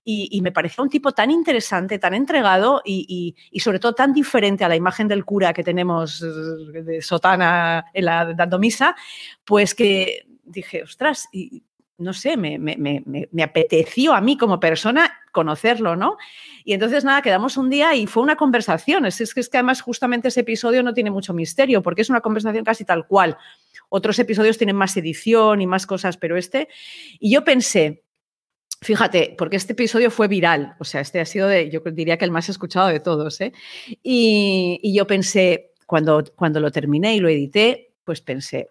Y, me pareció un tipo tan interesante, tan entregado y, sobre todo tan diferente a la imagen del cura que tenemos de sotana en la, dando misa, pues que dije, ostras, y no sé, me, me, apeteció a mí como persona conocerlo, ¿no? Y entonces, nada, quedamos un día y fue una conversación. Es, que, es que además justamente ese episodio no tiene mucho misterio, porque es una conversación casi tal cual. Otros episodios tienen más edición y más cosas, pero este... Y yo pensé, fíjate, porque este episodio fue viral, o sea, este ha sido, de, yo diría que el más escuchado de todos, ¿eh? Y, y yo pensé, cuando, cuando lo terminé y lo edité, pues pensé,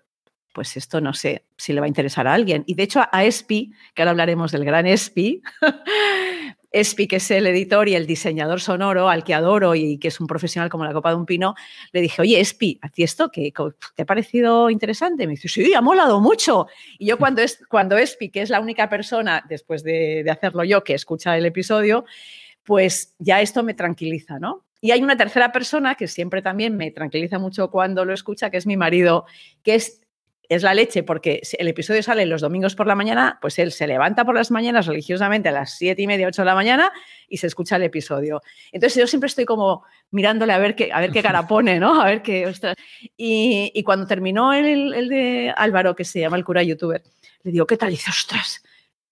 pues esto no sé si le va a interesar a alguien. Y de hecho a Espi, que ahora hablaremos del gran Espi, Espi, que es el editor y el diseñador sonoro, al que adoro y que es un profesional como la copa de un pino, le dije, oye, Espi, ¿a ti esto qué, te ha parecido interesante? Me dice, sí, ha molado mucho. Y yo cuando, es, cuando Espi, que es la única persona, después de, de hacerlo yo, que escucha el episodio, pues ya esto me tranquiliza, ¿no? Y hay una tercera persona que siempre también me tranquiliza mucho cuando lo escucha, que es mi marido, que es es la leche porque el episodio sale los domingos por la mañana, pues él se levanta por las mañanas religiosamente a las siete y media, ocho de la mañana y se escucha el episodio. Entonces yo siempre estoy como mirándole a ver qué, a ver qué cara pone, ¿no? A ver qué, ostras. Y, cuando terminó el, el, de Álvaro, que se llama el cura youtuber, le digo, ¿qué tal? Y dice, ostras,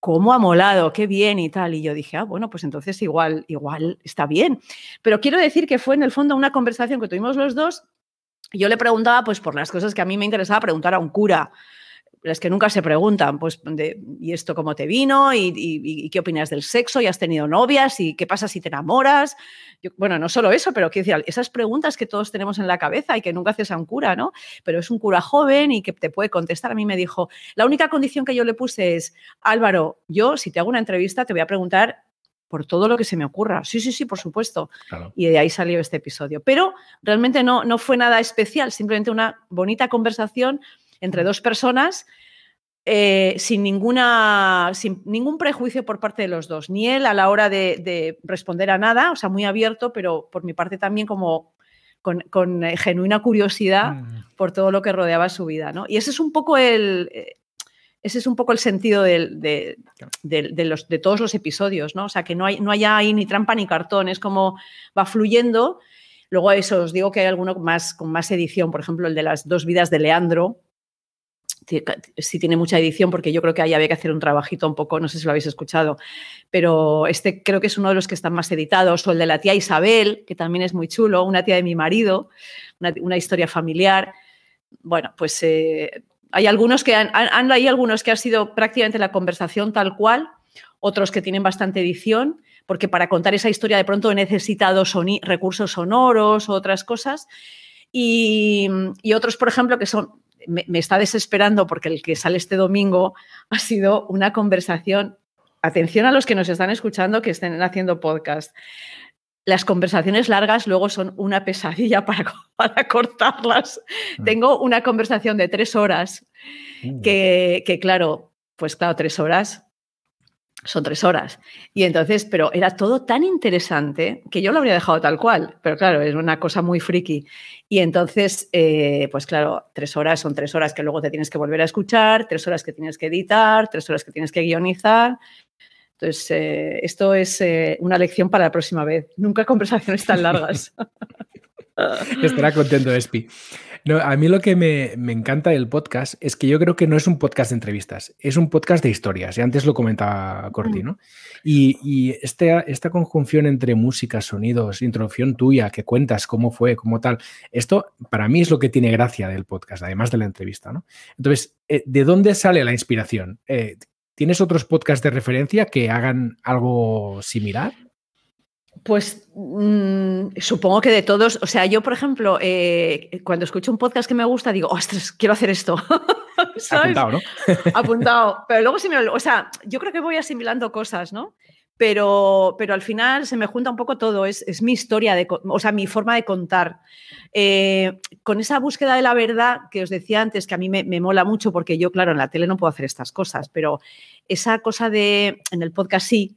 cómo ha molado, qué bien y tal. Y yo dije, ah, bueno, pues entonces igual, igual está bien. Pero quiero decir que fue en el fondo una conversación que tuvimos los dos yo le preguntaba, pues, por las cosas que a mí me interesaba preguntar a un cura, las que nunca se preguntan, pues, ¿y esto cómo te vino? ¿Y, qué opinas del sexo? ¿Y has tenido novias? ¿Y qué pasa si te enamoras? bueno, no solo eso, pero quiero decir, esas preguntas que todos tenemos en la cabeza y que nunca haces a un cura, ¿no? Pero es un cura joven y que te puede contestar. A mí me dijo, la única condición que yo le puse es, Álvaro, yo si te hago una entrevista te voy a preguntar por todo lo que se me ocurra. Sí, sí, sí, por supuesto. Y de ahí salió este episodio. Pero realmente no, no fue nada especial, simplemente una bonita conversación entre dos personas eh, sin, ninguna, sin ningún prejuicio por parte de los dos, ni él a la hora de, responder a nada, o sea, muy abierto, pero por mi parte también como con, eh, genuina curiosidad mm. por todo lo que rodeaba su vida. ¿no? Y ese es un poco el, eh, ese es un poco el sentido de, los, de, todos los episodios, ¿no? O sea, que no, hay, no haya ahí ni trampa ni cartón, es como va fluyendo. Luego eso, os digo que hay alguno más, con más edición, por ejemplo, el de las dos vidas de Leandro, sí tiene mucha edición porque yo creo que ahí había que hacer un trabajito un poco, no sé si lo habéis escuchado, pero este creo que es uno de los que están más editados, o el de la tía Isabel, que también es muy chulo, una tía de mi marido, una, historia familiar. Bueno, pues eh, hay algunos que han, hay algunos que ha sido prácticamente la conversación tal cual, otros que tienen bastante edición, porque para contar esa historia de pronto he necesitado recursos sonoros o otras cosas. Y, otros, por ejemplo, que son, me, está desesperando porque el que sale este domingo ha sido una conversación. Atención a los que nos están escuchando que estén haciendo podcast las conversaciones largas luego son una pesadilla para, para cortarlas. Mm. Tengo una conversación de tres horas mm. que, que, claro, pues claro, tres horas son tres horas. Y entonces, pero era todo tan interesante que yo lo habría dejado tal cual, pero claro, es una cosa muy friki. Y entonces, eh, pues claro, tres horas son tres horas que luego te tienes que volver a escuchar, tres horas que tienes que editar, tres horas que tienes que guionizar. Entonces, eh, esto es eh, una lección para la próxima vez. Nunca conversaciones tan largas. Estará contento, Espi. No, a mí lo que me, encanta del podcast es que yo creo que no es un podcast de entrevistas, es un podcast de historias. Y antes lo comentaba Corti, mm. ¿no? Y, este, esta conjunción entre música, sonidos, introducción tuya, que cuentas cómo fue, cómo tal, esto para mí es lo que tiene gracia del podcast, además de la entrevista, ¿no? Entonces, eh, ¿de dónde sale la inspiración? ¿Tienes otros podcasts de referencia que hagan algo similar? Pues mm, supongo que de todos, o sea, yo por ejemplo, eh, cuando escucho un podcast que me gusta, digo, ostras, quiero hacer esto. Apuntado, ¿no? Apuntado. Pero luego se me... O sea, yo creo que voy asimilando cosas, ¿no? Pero, pero al final se me junta un poco todo, es, es mi historia, de, o sea, mi forma de contar. Eh, con esa búsqueda de la verdad que os decía antes, que a mí me, me, mola mucho, porque yo, claro, en la tele no puedo hacer estas cosas, pero esa cosa de, en el podcast sí,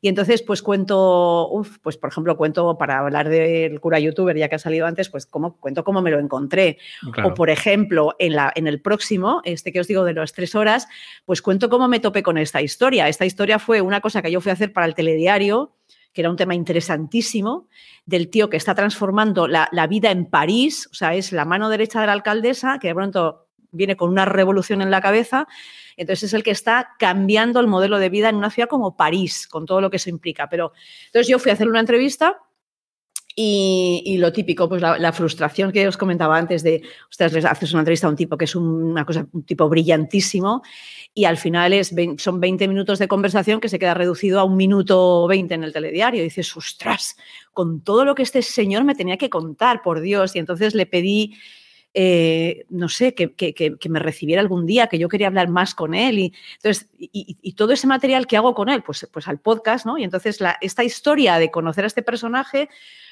y entonces, pues cuento, uf, pues por ejemplo, cuento para hablar del cura youtuber, ya que ha salido antes, pues cuento cómo me lo encontré. Claro. O por ejemplo, en, la, en el próximo, este que os digo de las tres horas, pues cuento cómo me topé con esta historia. Esta historia fue una cosa que yo fui a hacer para el telediario que era un tema interesantísimo, del tío que está transformando la, la, vida en París, o sea, es la mano derecha de la alcaldesa, que de pronto viene con una revolución en la cabeza, entonces es el que está cambiando el modelo de vida en una ciudad como París, con todo lo que eso implica. Pero entonces yo fui a hacer una entrevista y, y, lo típico, pues la, la, frustración que os comentaba antes de, ustedes les haces una entrevista a un tipo que es un, una cosa, un tipo brillantísimo y al final es, son 20 minutos de conversación que se queda reducido a un minuto 20 en el telediario. Y dices, ostras, con todo lo que este señor me tenía que contar, por Dios. Y entonces le pedí eh, no sé, que, que, que, me recibiera algún día, que yo quería hablar más con él. Y, entonces, y, todo ese material que hago con él, pues, pues al podcast, ¿no? Y entonces esta historia de conocer a este personaje,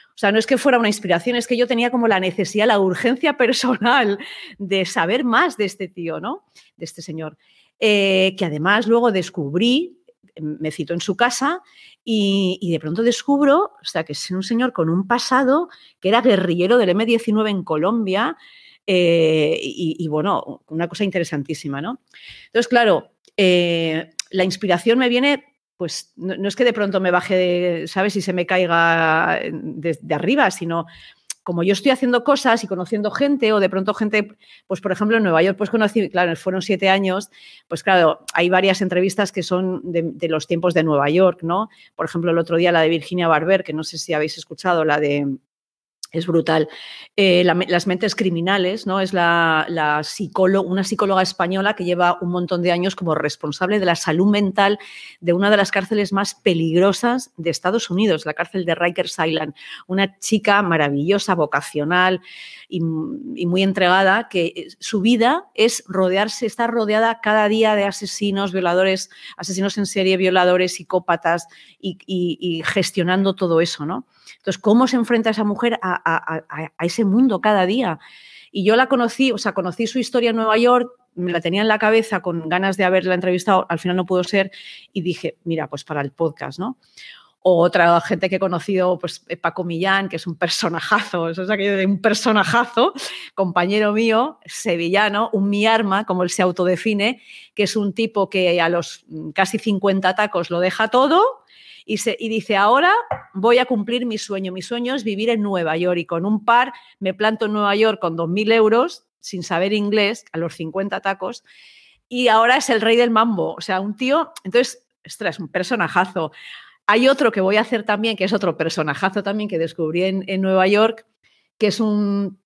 o sea, no es que fuera una inspiración, es que yo tenía como la necesidad, la urgencia personal de saber más de este tío, ¿no? De este señor. Eh, que además luego descubrí, me citó en su casa y, y, de pronto descubro, o sea, que es un señor con un pasado que era guerrillero del M19 en Colombia, eh, y, bueno, una cosa interesantísima, ¿no? Entonces, claro, eh, la inspiración me viene, pues no, es que de pronto me baje, de, ¿sabes? Y se me caiga de, de, arriba, sino como yo estoy haciendo cosas y conociendo gente, o de pronto gente, pues por ejemplo en Nueva York, pues conocí, claro, fueron siete años, pues claro, hay varias entrevistas que son de, de los tiempos de Nueva York, ¿no? Por ejemplo, el otro día la de Virginia Barber, que no sé si habéis escuchado, la de es brutal. Eh, la, las mentes criminales, ¿no? Es la, una psicóloga española que lleva un montón de años como responsable de la salud mental de una de las cárceles más peligrosas de Estados Unidos, la cárcel de Rikers Island. Una chica maravillosa, vocacional y, muy entregada, que su vida es rodearse, estar rodeada cada día de asesinos, violadores, asesinos en serie, violadores, psicópatas y gestionando todo eso, ¿no? Entonces, ¿cómo se enfrenta esa mujer a, ese mundo cada día? Y yo la conocí, o sea, conocí su historia en Nueva York, me la tenía en la cabeza con ganas de haberla entrevistado, al final no pudo ser, y dije, mira, pues para el podcast, ¿no? O otra gente que he conocido, pues Paco Millán, que es un personajazo, eso es aquello un personajazo, compañero mío, sevillano, un mi arma, como él se autodefine, que es un tipo que a los casi 50 tacos lo deja todo, y, dice, ahora voy a cumplir mi sueño. Mi sueño es vivir en Nueva York y con un par me planto en Nueva York con 2.000 euros sin saber inglés a los 50 tacos y ahora es el rey del mambo. O sea, un tío, entonces, ostras, un personajazo. Hay otro que voy a hacer también, que es otro personajazo también que descubrí en, en Nueva York, que es un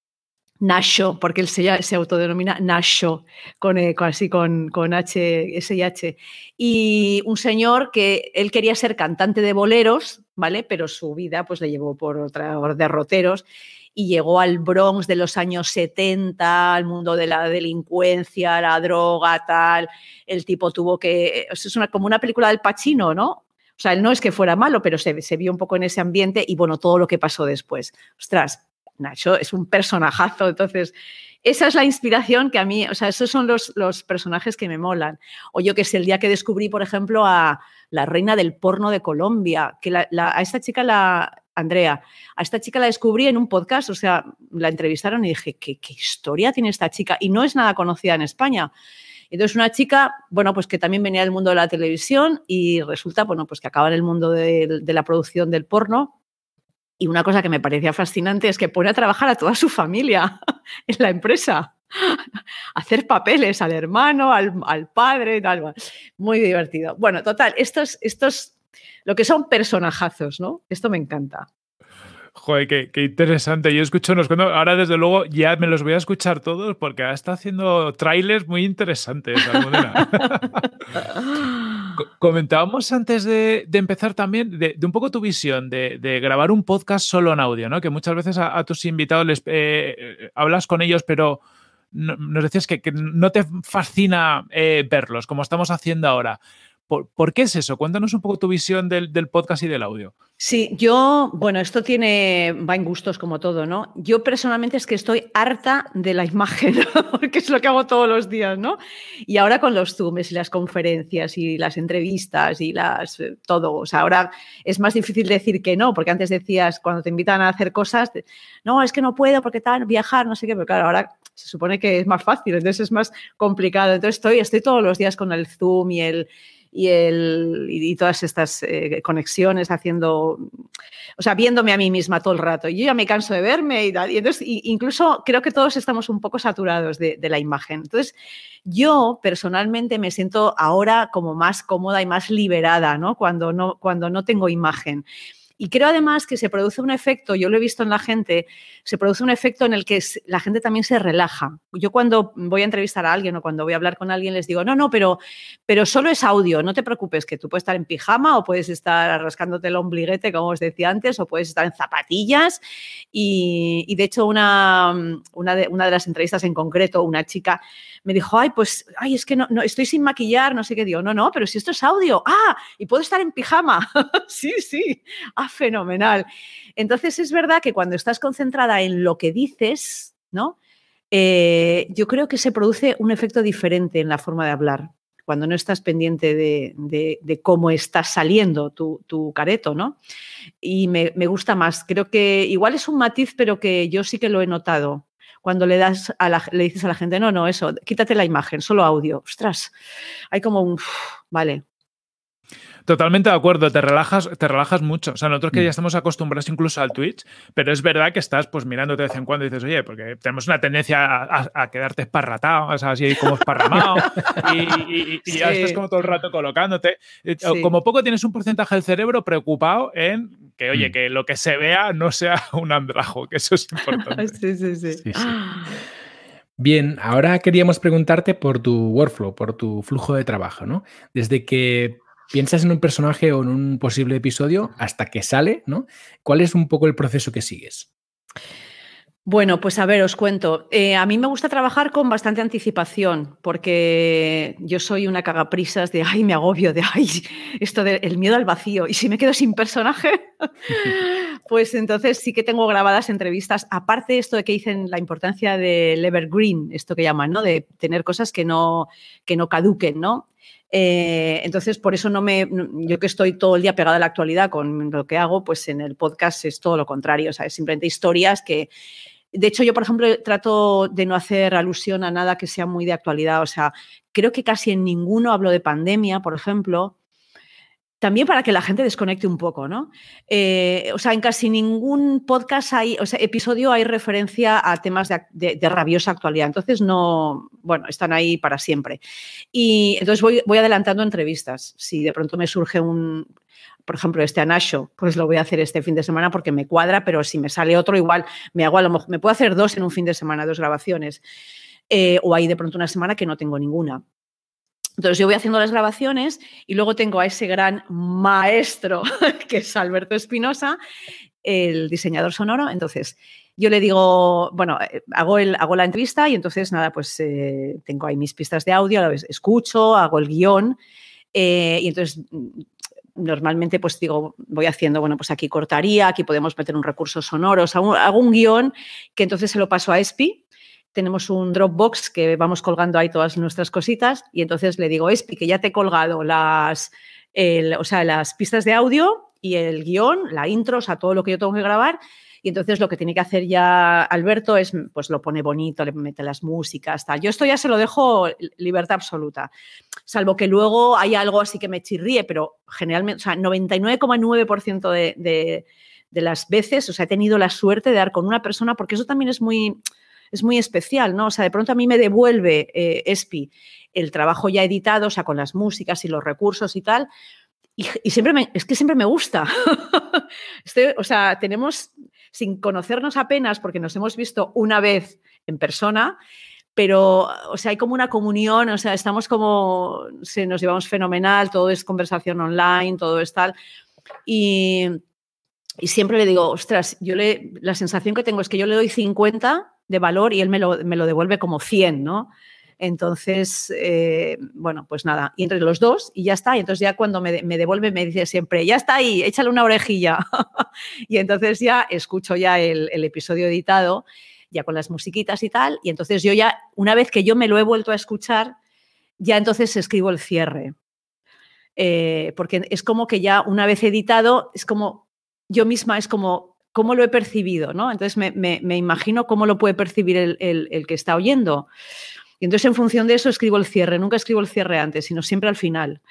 Nasho, porque él se, autodenomina Nasho, con, eh, con, así con, H, S y H. Y un señor que él quería ser cantante de boleros, ¿vale? Pero su vida pues le llevó por otros derroteros y llegó al Bronx de los años 70, al mundo de la delincuencia, la droga, tal. El tipo tuvo que. Es una, como una película del Pacino, ¿no? O sea, él no es que fuera malo, pero se, se vio un poco en ese ambiente y bueno, todo lo que pasó después. Ostras, Nacho es un personajazo, entonces esa es la inspiración que a mí, o sea, esos son los, los personajes que me molan. O yo que sé, el día que descubrí, por ejemplo, a la reina del porno de Colombia, que a esta chica, la Andrea, a esta chica la descubrí en un podcast, o sea, la entrevistaron y dije, ¿qué, historia tiene esta chica? Y no es nada conocida en España. Entonces, una chica, bueno, pues que también venía del mundo de la televisión y resulta, bueno, pues que acaba en el mundo de la producción del porno, y una cosa que me parecía fascinante es que pone a trabajar a toda su familia en la empresa, hacer papeles al hermano, al, al padre, tal. Muy divertido. Bueno, total, estos, estos, lo que son personajazos, ¿no? Esto me encanta. Joder, qué, qué, interesante. Yo escucho unos cuentos. Ahora, desde luego, ya me los voy a escuchar todos porque está haciendo trailers muy interesantes. Comentábamos antes de, de empezar también de, de, un poco tu visión de, de, grabar un podcast solo en audio, ¿no? Que muchas veces a, a tus invitados les eh, hablas con ellos, pero nos decías que, no te fascina eh, verlos, como estamos haciendo ahora. ¿Por, qué es eso? Cuéntanos un poco tu visión del, podcast y del audio. Sí, yo, bueno, esto tiene, va en gustos como todo, ¿no? Yo personalmente es que estoy harta de la imagen, porque es lo que hago todos los días, ¿no? Y ahora con los Zooms y las conferencias y las entrevistas y las, eh, todo, o sea, ahora es más difícil decir que no, porque antes decías, cuando te invitan a hacer cosas, no, es que no puedo porque tal, viajar, no sé qué, pero claro, ahora se supone que es más fácil, entonces es más complicado. Entonces estoy, estoy todos los días con el Zoom y el y, y todas estas eh, conexiones haciendo, o sea, viéndome a mí misma todo el rato. Yo ya me canso de verme. Y entonces, incluso creo que todos estamos un poco saturados de, de la imagen. Entonces, yo personalmente me siento ahora como más cómoda y más liberada, ¿no? Cuando no, cuando no tengo imagen. Y creo además que se produce un efecto, yo lo he visto en la gente, se produce un efecto en el que la gente también se relaja. Yo cuando voy a entrevistar a alguien o cuando voy a hablar con alguien les digo, no, no, pero, pero solo es audio, no te preocupes, que tú puedes estar en pijama o puedes estar rascándote el ombliguete, como os decía antes, o puedes estar en zapatillas. Y, de hecho, una, una, de, una de las entrevistas en concreto, una chica me dijo, ay, pues, ay, es que no, no, estoy sin maquillar, no sé qué digo, no, no, pero si esto es audio, ah, y puedo estar en pijama, sí, sí, ah, fenomenal. Entonces es verdad que cuando estás concentrada en lo que dices, ¿no? Eh, yo creo que se produce un efecto diferente en la forma de hablar cuando no estás pendiente de, cómo está saliendo tu, careto, ¿no? Y me, me, gusta más. Creo que igual es un matiz, pero que yo sí que lo he notado cuando le, das a la, le dices a la gente, no, no, eso, quítate la imagen, solo audio. Ostras, hay como un, vale, Totalmente de acuerdo, te relajas, te relajas mucho. O sea, nosotros que ya mm. estamos acostumbrados incluso al Twitch, pero es verdad que estás pues mirándote de vez en cuando y dices, oye, porque tenemos una tendencia a, quedarte esparratado, o sea, así como esparramado, y, ya estás como todo el rato colocándote. Eh, como poco tienes un porcentaje del cerebro preocupado en que, oye, mm. que lo que se vea no sea un andrajo, que eso es importante. sí, sí, sí. Bien, ahora queríamos preguntarte por tu workflow, por tu flujo de trabajo, ¿no? Desde que piensas en un personaje o en un posible episodio hasta que sale, ¿no? ¿Cuál es un poco el proceso que sigues? Bueno, pues a ver, os cuento. Eh, a mí me gusta trabajar con bastante anticipación, porque yo soy una cagaprisas de, ay, me agobio, de, ay, esto del miedo al vacío. Y si me quedo sin personaje, pues entonces sí que tengo grabadas entrevistas. Aparte esto de que dicen la importancia del evergreen, esto que llaman, ¿no? De tener cosas que no, que no caduquen, ¿no? Eh, entonces, por eso no me. Yo que estoy todo el día pegada a la actualidad con lo que hago, pues en el podcast es todo lo contrario. O sea, es simplemente historias que. De hecho, yo, por ejemplo, trato de no hacer alusión a nada que sea muy de actualidad. O sea, creo que casi en ninguno hablo de pandemia, por ejemplo también para que la gente desconecte un poco, ¿no? Eh, o sea, en casi ningún podcast hay, o sea, episodio hay referencia a temas de, rabiosa actualidad. Entonces, no, bueno, están ahí para siempre. Y entonces voy, voy adelantando entrevistas. Si de pronto me surge un, por ejemplo, este Anasho, pues lo voy a hacer este fin de semana porque me cuadra, pero si me sale otro, igual me hago a lo mejor, me puedo hacer dos en un fin de semana, dos grabaciones. Eh, o hay de pronto una semana que no tengo ninguna. Entonces yo voy haciendo las grabaciones y luego tengo a ese gran maestro que es Alberto Espinosa, el diseñador sonoro. Entonces yo le digo, bueno, eh, hago, el, hago la entrevista y entonces nada, pues eh, tengo ahí mis pistas de audio, escucho, hago el guion eh, y entonces mm, normalmente pues digo, voy haciendo, bueno, pues aquí cortaría, aquí podemos meter un recurso sonoro, hago un guion que entonces se lo paso a Espi, tenemos un Dropbox que vamos colgando ahí todas nuestras cositas y entonces le digo, Espi, que ya te he colgado las, o sea, las pistas de audio y el guion, la intro, o sea, todo lo que yo tengo que grabar. Y entonces lo que tiene que hacer ya Alberto es, pues lo pone bonito, le mete las músicas, tal. Yo esto ya se lo dejo libertad absoluta, salvo que luego hay algo así que me chirríe, pero generalmente, o sea, 99,9% de, de, de las veces, o sea, he tenido la suerte de dar con una persona, porque eso también es muy, es muy especial, ¿no? O sea, de pronto a mí me devuelve eh, ESPI el trabajo ya editado, o sea, con las músicas y los recursos y tal, y, siempre me, es que siempre me gusta. o sea, tenemos, sin conocernos apenas, porque nos hemos visto una vez en persona, pero, o sea, hay como una comunión, o sea, estamos como, se nos llevamos fenomenal, todo es conversación online, todo es tal. Y, y siempre le digo, ostras, yo le, la sensación que tengo es que yo le doy 50 de valor y él me lo, me lo devuelve como 100, ¿no? Entonces, eh, bueno, pues nada, y entre los dos y ya está. Y entonces ya cuando me, devuelve me dice siempre, ya está ahí, échale una orejilla. y entonces ya escucho ya el, episodio editado, ya con las musiquitas y tal. Y entonces yo ya, una vez que yo me lo he vuelto a escuchar, ya entonces escribo el cierre. Eh, porque es como que ya una vez editado, es como yo misma, es como cómo lo he percibido, ¿no? Entonces me, imagino cómo lo puede percibir el, que está oyendo. Y entonces en función de eso escribo el cierre. Nunca escribo el cierre antes, sino siempre al final.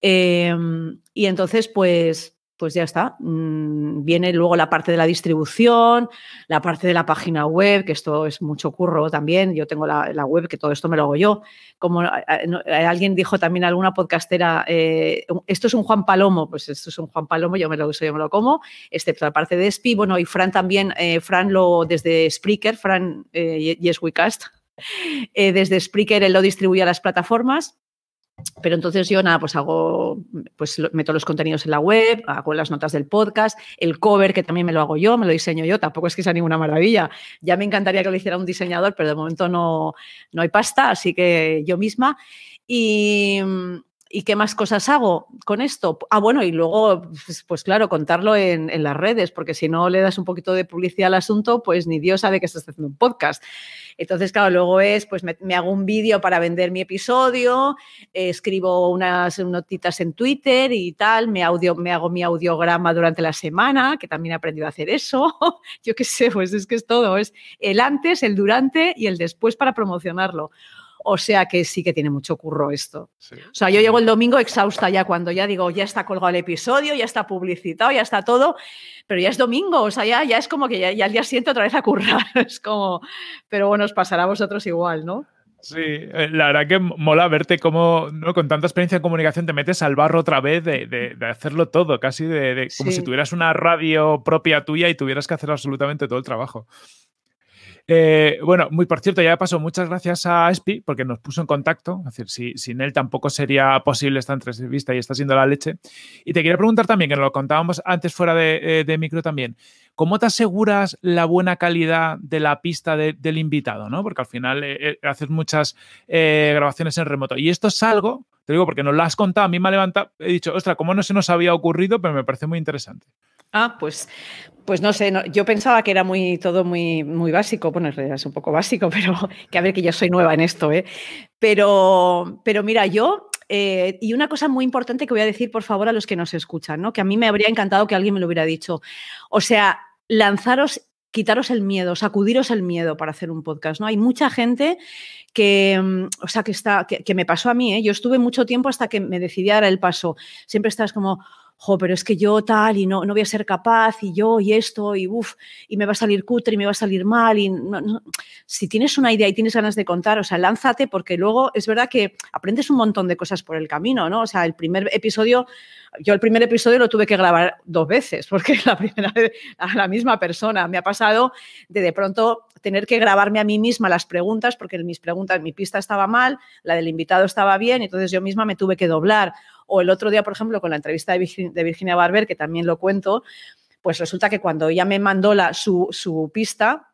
Em, y entonces, pues, pues ya está. Mm, viene luego la parte de la distribución, la parte de la página web, que esto es mucho curro también. Yo tengo la, web, que todo esto me lo hago yo. Como alguien dijo también alguna podcastera, eh, esto es un Juan Palomo, pues esto es un Juan Palomo, yo me lo uso, yo me lo como, excepto la parte de SPI. Bueno, y Fran también, eh, Fran lo desde Spreaker, Fran eh, Yes We eh, desde Spreaker él lo distribuye a las plataformas. Pero entonces yo nada, pues hago, pues meto los contenidos en la web, hago las notas del podcast, el cover que también me lo hago yo, me lo diseño yo, tampoco es que sea ninguna maravilla. Ya me encantaría que lo hiciera un diseñador, pero de momento no, no hay pasta, así que yo misma. Y, ¿Y qué más cosas hago con esto? Ah, bueno, y luego, pues, pues claro, contarlo en, las redes, porque si no le das un poquito de publicidad al asunto, pues ni Dios sabe que estás haciendo un podcast. Entonces, claro, luego es, pues me, hago un vídeo para vender mi episodio, escribo unas notitas en Twitter y tal, me, audio, me hago mi audiograma durante la semana, que también he aprendido a hacer eso. Yo qué sé, pues es que es todo, es el antes, el durante y el después para promocionarlo. O sea que sí que tiene mucho curro esto. O sea, yo llego el domingo exhausta ya cuando ya digo, ya está colgado el episodio, ya está publicitado, ya está todo, pero ya es domingo, o sea, ya, ya es como que ya, ya al día siguiente otra vez a currar. Es como, pero bueno, os pasará a vosotros igual, ¿no? Sí, eh, la verdad que mola verte cómo ¿no? con tanta experiencia en comunicación te metes al barro otra vez de, de, hacerlo todo, casi de, como si tuvieras una radio propia tuya y tuvieras que hacer absolutamente todo el trabajo. Eh, bueno, muy por cierto, ya de paso, muchas gracias a Espi porque nos puso en contacto. Es decir, si, sin él tampoco sería posible esta entrevista y está siendo la leche. Y te quería preguntar también, que nos lo contábamos antes fuera de, eh, micro también, ¿cómo te aseguras la buena calidad de la pista del invitado? ¿no? Porque al final eh, haces muchas grabaciones en remoto. Y esto es algo, te digo, porque nos lo has contado, a mí me ha levantado, he dicho, ostras, ¿cómo no se nos había ocurrido? Pero me parece muy interesante. Ah, pues, pues no sé, yo pensaba que era muy todo muy, muy básico. Bueno, en realidad es un poco básico, pero que a ver que yo soy nueva en esto, ¿eh? Pero, pero mira, yo eh, y una cosa muy importante que voy a decir, por favor, a los que nos escuchan, ¿no? Que a mí me habría encantado que alguien me lo hubiera dicho. O sea, lanzaros, quitaros el miedo, sacudiros el miedo para hacer un podcast, ¿no? Hay mucha gente que, mm, o sea, que está, que, que me pasó a mí, ¿eh? Yo estuve mucho tiempo hasta que me decidí a dar el paso. Siempre estás como, jo, pero es que yo tal y no, no voy a ser capaz y yo y esto y uff, y me va a salir cutre y me va a salir mal. Y Si tienes una idea y tienes ganas de contar, o sea, lánzate porque luego es verdad que aprendes un montón de cosas por el camino, ¿no? O sea, el primer episodio, yo el primer episodio lo tuve que grabar dos veces porque la primera vez a la misma persona me ha pasado de de pronto tener que grabarme a mí misma las preguntas porque mis preguntas, mi pista estaba mal, la del invitado estaba bien, entonces yo misma me tuve que doblar o el otro día, por ejemplo, con la entrevista de Virginia Barber, que también lo cuento, pues resulta que cuando ella me mandó la, su, pista,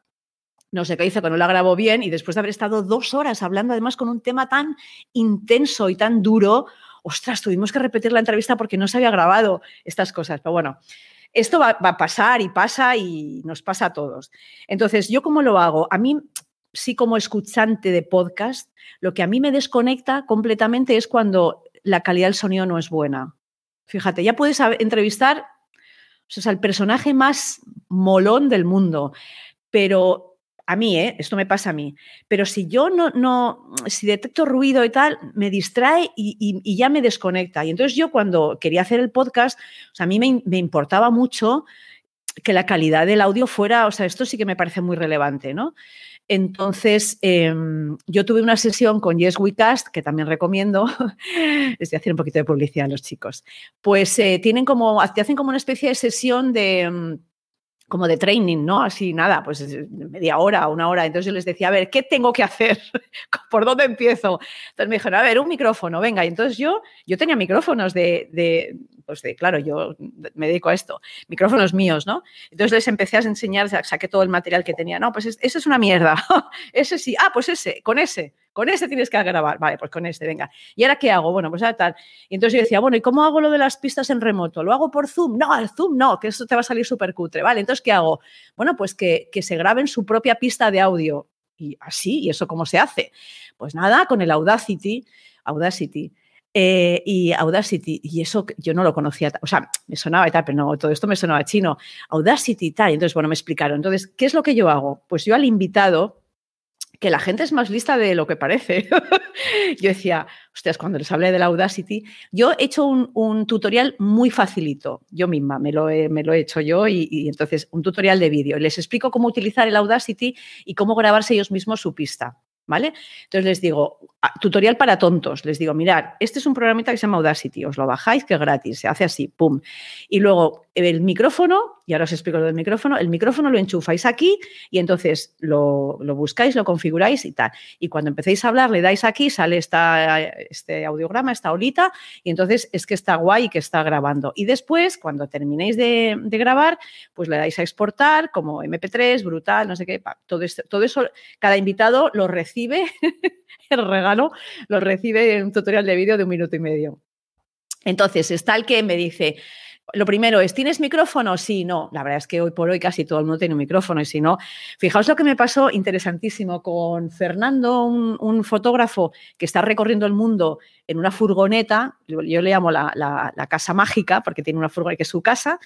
no sé qué hice, que no la grabó bien y después de haber estado dos horas hablando además con un tema tan intenso y tan duro, ostras, tuvimos que repetir la entrevista porque no se había grabado estas cosas. Pero bueno, esto va, va, a pasar y pasa y nos pasa a todos. Entonces, ¿yo cómo lo hago? A mí, sí como escuchante de podcast, lo que a mí me desconecta completamente es cuando la calidad del sonido no es buena. Fíjate, ya puedes entrevistar o sea, al personaje más molón del mundo, pero a mí, ¿eh? esto me pasa a mí, pero si yo no, no si detecto ruido y tal, me distrae y, ya me desconecta. Y entonces yo cuando quería hacer el podcast, o sea, a mí me, me importaba mucho que la calidad del audio fuera, o sea, esto sí que me parece muy relevante, ¿no? Entonces, em, yo tuve una sesión con Yes We Cast, que también recomiendo, les voy a hacer un poquito de publicidad a los chicos, pues eh, tienen como, hacen como una especie de sesión de, em, como de training, ¿no? Así nada, pues media hora, una hora. Entonces yo les decía, a ver, ¿qué tengo que hacer? ¿Por dónde empiezo? Entonces me dijeron, a ver, un micrófono, venga. Y entonces yo, yo tenía micrófonos de, de, pues de, claro, yo me dedico a esto, micrófonos míos, ¿no? Entonces les empecé a enseñar, saqué todo el material que tenía. No, pues ese es una mierda. ese sí, ah, pues ese, con ese. Con ese tienes que grabar. Vale, pues con este, venga. ¿Y ahora qué hago? Bueno, pues ya tal. Y entonces yo decía, bueno, ¿y cómo hago lo de las pistas en remoto? ¿Lo hago por Zoom? No, al Zoom no, que eso te va a salir súper cutre. Vale, entonces ¿qué hago? Bueno, pues que, que se graben su propia pista de audio. Y así, ¿y eso cómo se hace? Pues nada, con el Audacity. Audacity. Eh, y Audacity, y eso yo no lo conocía, o sea, me sonaba y tal, pero no, todo esto me sonaba chino. Audacity y tal. Entonces, bueno, me explicaron. Entonces, ¿qué es lo que yo hago? Pues yo al invitado que la gente es más lista de lo que parece. yo decía, hostias, cuando les hablé de la Audacity, yo he hecho un, tutorial muy facilito, yo misma, me lo he, me lo he hecho yo y, y entonces un tutorial de vídeo. Les explico cómo utilizar el Audacity y cómo grabarse ellos mismos su pista. ¿vale? Entonces les digo, ah, tutorial para tontos, les digo, mirad, este es un programita que se llama Audacity, os lo bajáis que es gratis, se hace así, pum. Y luego el micrófono, y ahora os explico lo del micrófono, el micrófono lo enchufáis aquí y entonces lo, buscáis, lo configuráis y tal. Y cuando empecéis a hablar, le dais aquí, sale esta, este audiograma, esta olita, y entonces es que está guay que está grabando. Y después, cuando terminéis de, grabar, pues le dais a exportar como MP3, brutal, no sé qué, todo, todo eso, cada invitado lo recibe, el regalo, lo recibe en un tutorial de vídeo de un minuto y medio. Entonces, está el que me dice, lo primero es, ¿tienes micrófono? Sí, no. La verdad es que hoy por hoy casi todo el mundo tiene un micrófono y si no, fijaos lo que me pasó interesantísimo con Fernando, un, fotógrafo que está recorriendo el mundo en una furgoneta, yo, le llamo la, casa mágica porque tiene una furgoneta que es su casa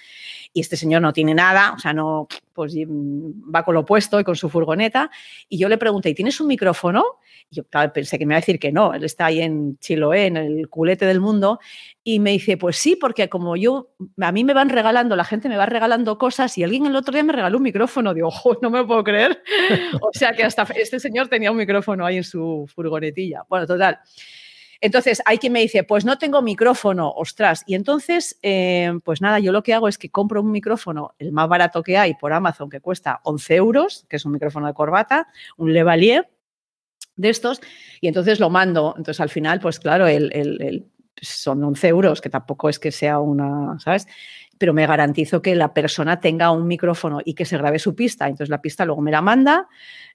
y este señor no tiene nada, o sea, no, pues va con lo opuesto y con su furgoneta y yo le pregunté, ¿y tienes un micrófono? Y yo pensé que me iba a decir que no, él está ahí en Chiloé, en el culete del mundo y me dice, pues sí, porque como yo, a mí me van regalando, la gente me va regalando cosas y alguien el otro día me regaló un micrófono. Digo, ojo, no me lo puedo creer. o sea que hasta este señor tenía un micrófono ahí en su furgonetilla. Bueno, total. Entonces, hay quien me dice, pues no tengo micrófono, ostras. Y entonces, eh, pues nada, yo lo que hago es que compro un micrófono, el más barato que hay por Amazon, que cuesta 11 euros, que es un micrófono de corbata, un Levalier de estos, y entonces lo mando. Entonces, al final, pues claro, el, el son 11 euros, que tampoco es que sea una, ¿sabes? Pero me garantizo que la persona tenga un micrófono y que se grabe su pista. Entonces la pista luego me la manda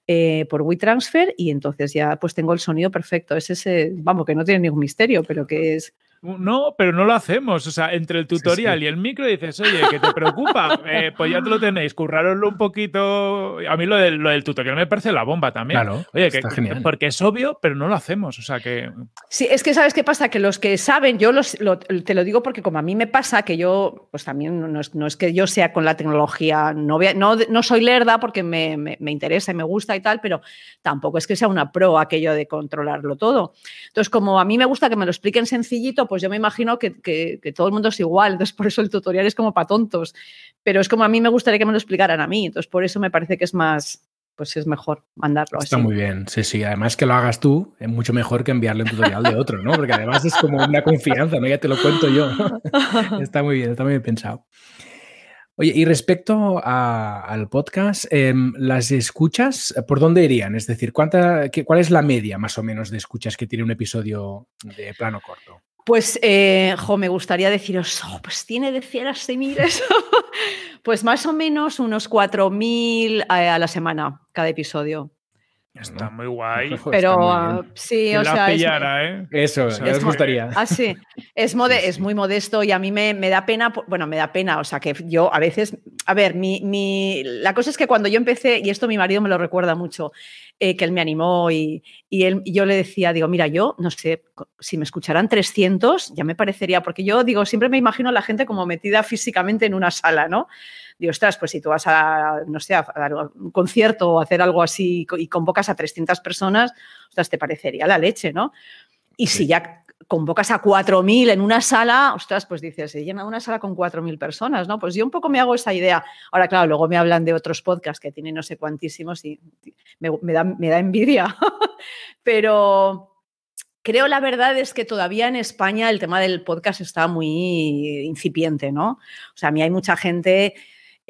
eh, por WeTransfer y entonces ya pues tengo el sonido perfecto. Es ese, vamos, que no tiene ningún misterio, pero que es no, pero no lo hacemos. O sea, entre el tutorial y el micro dices, oye, ¿qué te preocupa? Eh, pues ya te lo tenéis, curraroslo un poquito. A mí lo del, lo del, tutorial me parece la bomba también. Claro, oye, está genial. porque es obvio, pero no lo hacemos. O sea que. Sí, es que sabes qué pasa, que los que saben, yo te lo digo porque como a mí me pasa que yo, pues también no es, que yo sea con la tecnología, no, no, no soy lerda porque me, me interesa y me gusta y tal, pero tampoco es que sea una pro aquello de controlarlo todo. Entonces, como a mí me gusta que me lo expliquen sencillito, pues yo me imagino que, todo el mundo es igual, entonces por eso el tutorial es como para tontos, pero es como a mí me gustaría que me lo explicaran a mí, entonces por eso me parece que es más, pues es mejor mandarlo Está muy bien, sí, sí. Además que lo hagas tú es mucho mejor que enviarle un tutorial de otro, ¿no? Porque además es como una confianza, ¿no? Ya te lo cuento yo. está muy bien, está muy bien pensado. Oye, y respecto al podcast, em, ¿las escuchas por dónde irían? Es decir, ¿cuánta, ¿cuál es la media más o menos de escuchas que tiene un episodio de plano corto? Pues, eh, jo, me gustaría deciros, oh, pues tiene de 100 a pues más o menos unos 4.000 a, a la semana cada episodio. Está muy guay. Pero ah, sí, o sea. ¿eh? Eso, os gustaría. Ah, sí. Es, es muy modesto y a mí me, me, da pena, bueno, me da pena, o sea, que yo a veces, a ver, mi, mi, la cosa es que cuando yo empecé, y esto mi marido me lo recuerda mucho, eh, que él me animó y, y, él, yo le decía, digo, mira, yo no sé, si me escucharan 300, ya me parecería, porque yo digo, siempre me imagino a la gente como metida físicamente en una sala, ¿no? Digo, ostras, pues si tú vas a, no sé, a dar un concierto o hacer algo así y convocas a 300 personas, ostras, te parecería la leche, ¿no? Y si ya convocas a 4.000 en una sala, ostras, pues dices, se llena una sala con 4.000 personas, ¿no? Pues yo un poco me hago esa idea. Ahora, claro, luego me hablan de otros podcasts que tienen no sé cuantísimos y me, da, me da envidia. Pero creo la verdad es que todavía en España el tema del podcast está muy incipiente, ¿no? O sea, a mí hay mucha gente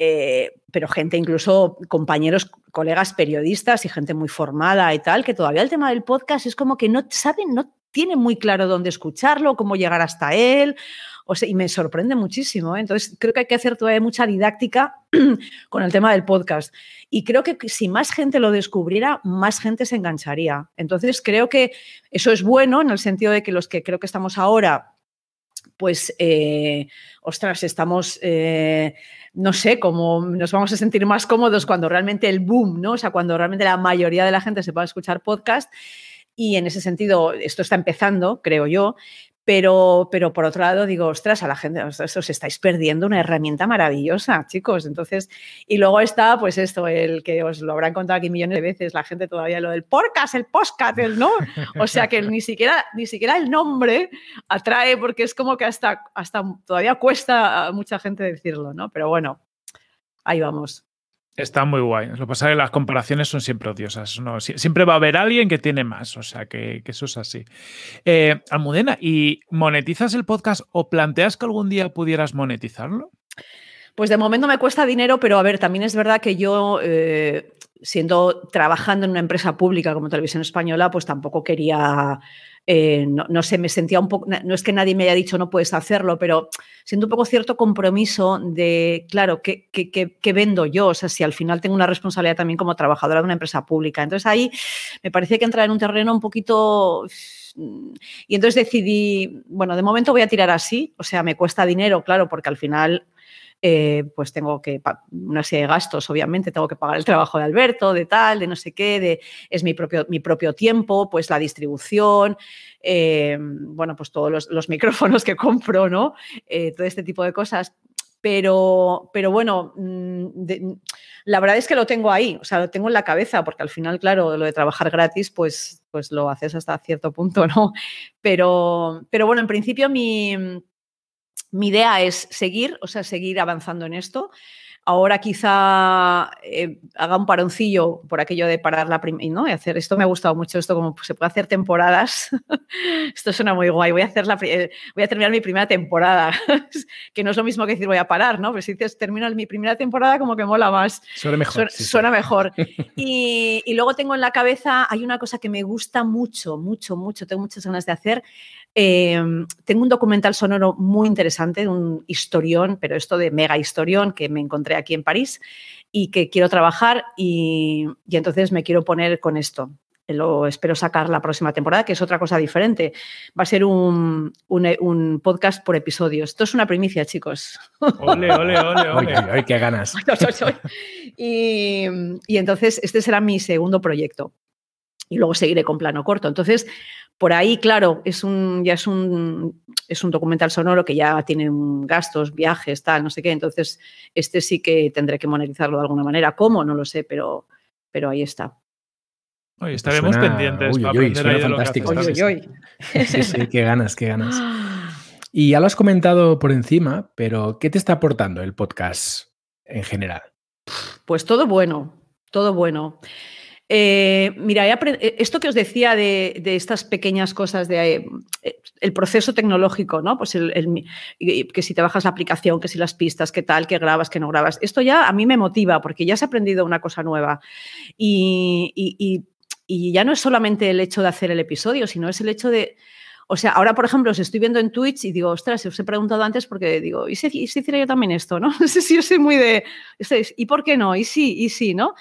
eh, pero gente, incluso compañeros, colegas periodistas y gente muy formada y tal, que todavía el tema del podcast es como que no saben, no tienen muy claro dónde escucharlo, cómo llegar hasta él. Y me sorprende muchísimo. ¿eh? Entonces, creo que hay que hacer todavía mucha didáctica con el tema del podcast. Y creo que si más gente lo descubriera, más gente se engancharía. Entonces, creo que eso es bueno en el sentido de que los que creo que estamos ahora, pues, eh, ostras, estamos... Eh, no sé, cómo nos vamos a sentir más cómodos cuando realmente el boom, ¿no? O sea, cuando realmente la mayoría de la gente se pueda escuchar podcast. Y en ese sentido, esto está empezando, creo yo, pero, pero por otro lado, digo, ostras, a la gente, os, estáis perdiendo una herramienta maravillosa, chicos. Entonces, y luego está, pues esto, el que os lo habrán contado aquí millones de veces, la gente todavía lo del podcast, el podcast, ¿no? O sea que ni siquiera, ni siquiera el nombre atrae, porque es como que hasta, hasta todavía cuesta a mucha gente decirlo, ¿no? Pero bueno, ahí vamos. Está muy guay. Lo que pasa es que las comparaciones son siempre odiosas. ¿no? Siempre va a haber alguien que tiene más. O sea, que, eso es así. Eh, Almudena, ¿y monetizas el podcast o planteas que algún día pudieras monetizarlo? Pues de momento me cuesta dinero, pero a ver, también es verdad que yo, eh, siendo trabajando en una empresa pública como Televisión Española, pues tampoco quería eh, no, sé, me sentía un poco, no es que nadie me haya dicho no puedes hacerlo, pero siento un poco cierto compromiso de, claro, ¿qué, qué, vendo yo? O sea, si al final tengo una responsabilidad también como trabajadora de una empresa pública. Entonces ahí me parece que entrar en un terreno un poquito... Y entonces decidí, bueno, de momento voy a tirar así, o sea, me cuesta dinero, claro, porque al final eh, pues tengo que una serie de gastos, obviamente, tengo que pagar el trabajo de Alberto, de tal, de no sé qué, de, es mi propio, mi propio tiempo, pues la distribución, eh, bueno, pues todos los, micrófonos que compro, ¿no? Eh, todo este tipo de cosas. Pero, pero bueno, mm, la verdad es que lo tengo ahí, o sea, lo tengo en la cabeza, porque al final, claro, lo de trabajar gratis, pues, pues lo haces hasta cierto punto, ¿no? Pero, pero bueno, en principio mi, mi idea es seguir, o sea, seguir avanzando en esto. Ahora quizá eh, haga un paroncillo por aquello de parar la primera, ¿no? Y hacer, esto me ha gustado mucho, esto como se puede hacer temporadas. esto suena muy guay. Voy a, hacer la, eh, voy a terminar mi primera temporada, que no es lo mismo que decir voy a parar, ¿no? Pero si dices termino mi primera temporada, como que mola más. Suena mejor. Suena, mejor. y, y luego tengo en la cabeza, hay una cosa que me gusta mucho, mucho, mucho, tengo muchas ganas de hacer, Em, tengo un documental sonoro muy interesante, un historión, pero esto de mega historión que me encontré aquí en París y que quiero trabajar y, entonces me quiero poner con esto. Lo espero sacar la próxima temporada, que es otra cosa diferente. Va a ser un, podcast por episodios. Esto es una primicia, chicos. Ole, ole, ole, ole. Ay, qué ganas. y, y entonces este será mi segundo proyecto. Y luego seguiré con plano corto. Entonces, por ahí, claro, es un, ya es un, es un documental sonoro que ya tiene gastos, viajes, tal, no sé qué. Entonces, este sí que tendré que monetizarlo de alguna manera. ¿Cómo? No lo sé, pero, pero ahí está. Oye, estaremos pendientes para aprender ahí fantástico. De sí, sí, qué ganas, qué ganas. Y ya lo has comentado por encima, pero ¿qué te está aportando el podcast en general? Pues todo bueno, todo bueno. Eh, mira, eh, esto que os decía de, estas pequeñas cosas, de eh, el proceso tecnológico, ¿no? Pues que si te bajas la aplicación, que si las pistas, qué tal, que grabas, que no grabas. Esto ya a mí me motiva porque ya has aprendido una cosa nueva. Y, ya no es solamente el hecho de hacer el episodio, sino es el hecho de. O sea, ahora, por ejemplo, os estoy viendo en Twitch y digo, ostras, os he preguntado antes porque digo, ¿y si, si hiciera yo también esto? ¿no? No sé si yo soy muy de. ¿Y por qué no? ¿Y sí? ¿Y sí? ¿No?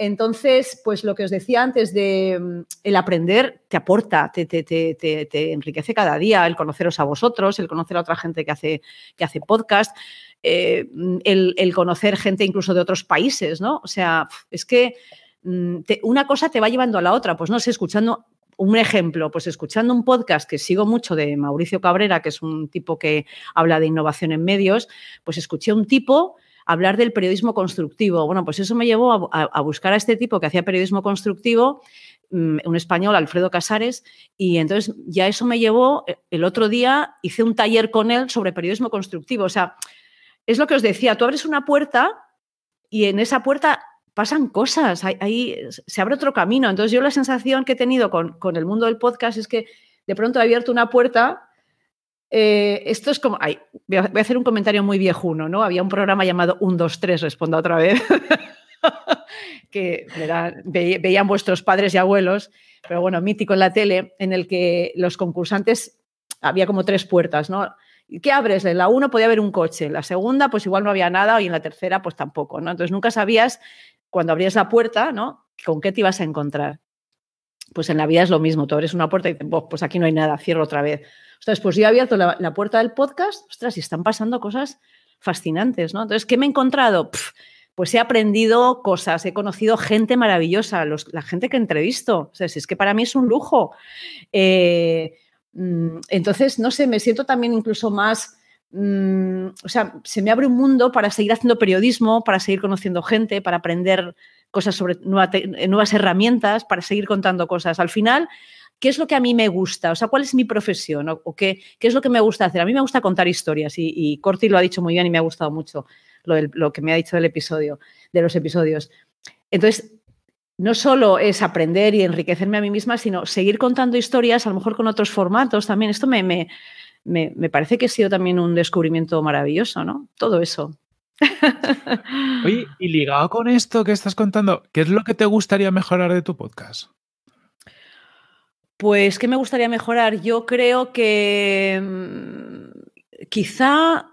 Entonces, pues lo que os decía antes de mm, el aprender te aporta, te, te, enriquece cada día, el conoceros a vosotros, el conocer a otra gente que hace, que hace podcast, eh, el, conocer gente incluso de otros países, ¿no? O sea, es que mm, una cosa te va llevando a la otra, pues no sé, escuchando un ejemplo, pues escuchando un podcast que sigo mucho de Mauricio Cabrera, que es un tipo que habla de innovación en medios, pues escuché un tipo hablar del periodismo constructivo. Bueno, pues eso me llevó a, buscar a este tipo que hacía periodismo constructivo, mm, un español, Alfredo Casares, y entonces ya eso me llevó, eh, el otro día hice un taller con él sobre periodismo constructivo. O sea, es lo que os decía, tú abres una puerta y en esa puerta pasan cosas, ahí, se abre otro camino. Entonces yo la sensación que he tenido con, con el mundo del podcast es que de pronto he abierto una puerta eh, esto es como. voy, a, hacer un comentario muy viejuno, ¿no? Había un programa llamado 1, 2, 3, responda otra vez. que veían vuestros padres y abuelos, pero bueno, mítico en la tele, en el que los concursantes había como tres puertas, ¿no? ¿Qué abres? En la uno podía haber un coche, en la segunda pues igual no había nada y en la tercera pues tampoco, ¿no? Entonces nunca sabías cuando abrías la puerta, ¿no? Con qué te ibas a encontrar. Pues en la vida es lo mismo, tú abres una puerta y dices, pues aquí no hay nada, cierro otra vez. Entonces, pues yo he abierto la, puerta del podcast, ostras, y están pasando cosas fascinantes, ¿no? Entonces, ¿qué me he encontrado? pues he aprendido cosas, he conocido gente maravillosa, la gente que entrevisto. O sea, es que para mí es un lujo. Eh, mm, entonces, no sé, me siento también incluso más, mm, o sea, se me abre un mundo para seguir haciendo periodismo, para seguir conociendo gente, para aprender cosas sobre nuevas herramientas, para seguir contando cosas. Al final, ¿qué es lo que a mí me gusta? O sea, ¿cuál es mi profesión? ¿O, qué, qué, es lo que me gusta hacer? A mí me gusta contar historias y, Corti lo ha dicho muy bien y me ha gustado mucho lo, que me ha dicho del episodio, de los episodios. Entonces, no solo es aprender y enriquecerme a mí misma, sino seguir contando historias, a lo mejor con otros formatos también. Esto me, me, me, parece que ha sido también un descubrimiento maravilloso, ¿no? Todo eso. Oye, y ligado con esto que estás contando, ¿qué es lo que te gustaría mejorar de tu podcast? Pues, ¿qué me gustaría mejorar? Yo creo que mm, quizá,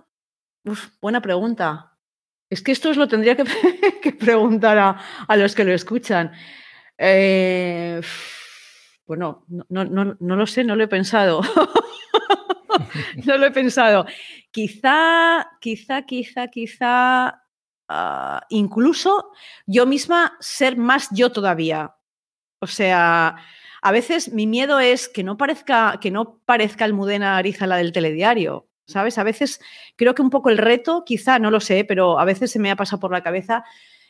buena pregunta. Es que esto os lo tendría que, preguntar a, los que lo escuchan. Eh, bueno, no, no, lo sé, no lo he pensado. no lo he pensado. Quizá, quizá, quizá, quizá, ah, incluso yo misma ser más yo todavía. O sea, a veces mi miedo es que no parezca, que no parezca Almudena Ariza la del telediario. ¿sabes? A veces creo que un poco el reto, quizá, no lo sé, pero a veces se me ha pasado por la cabeza,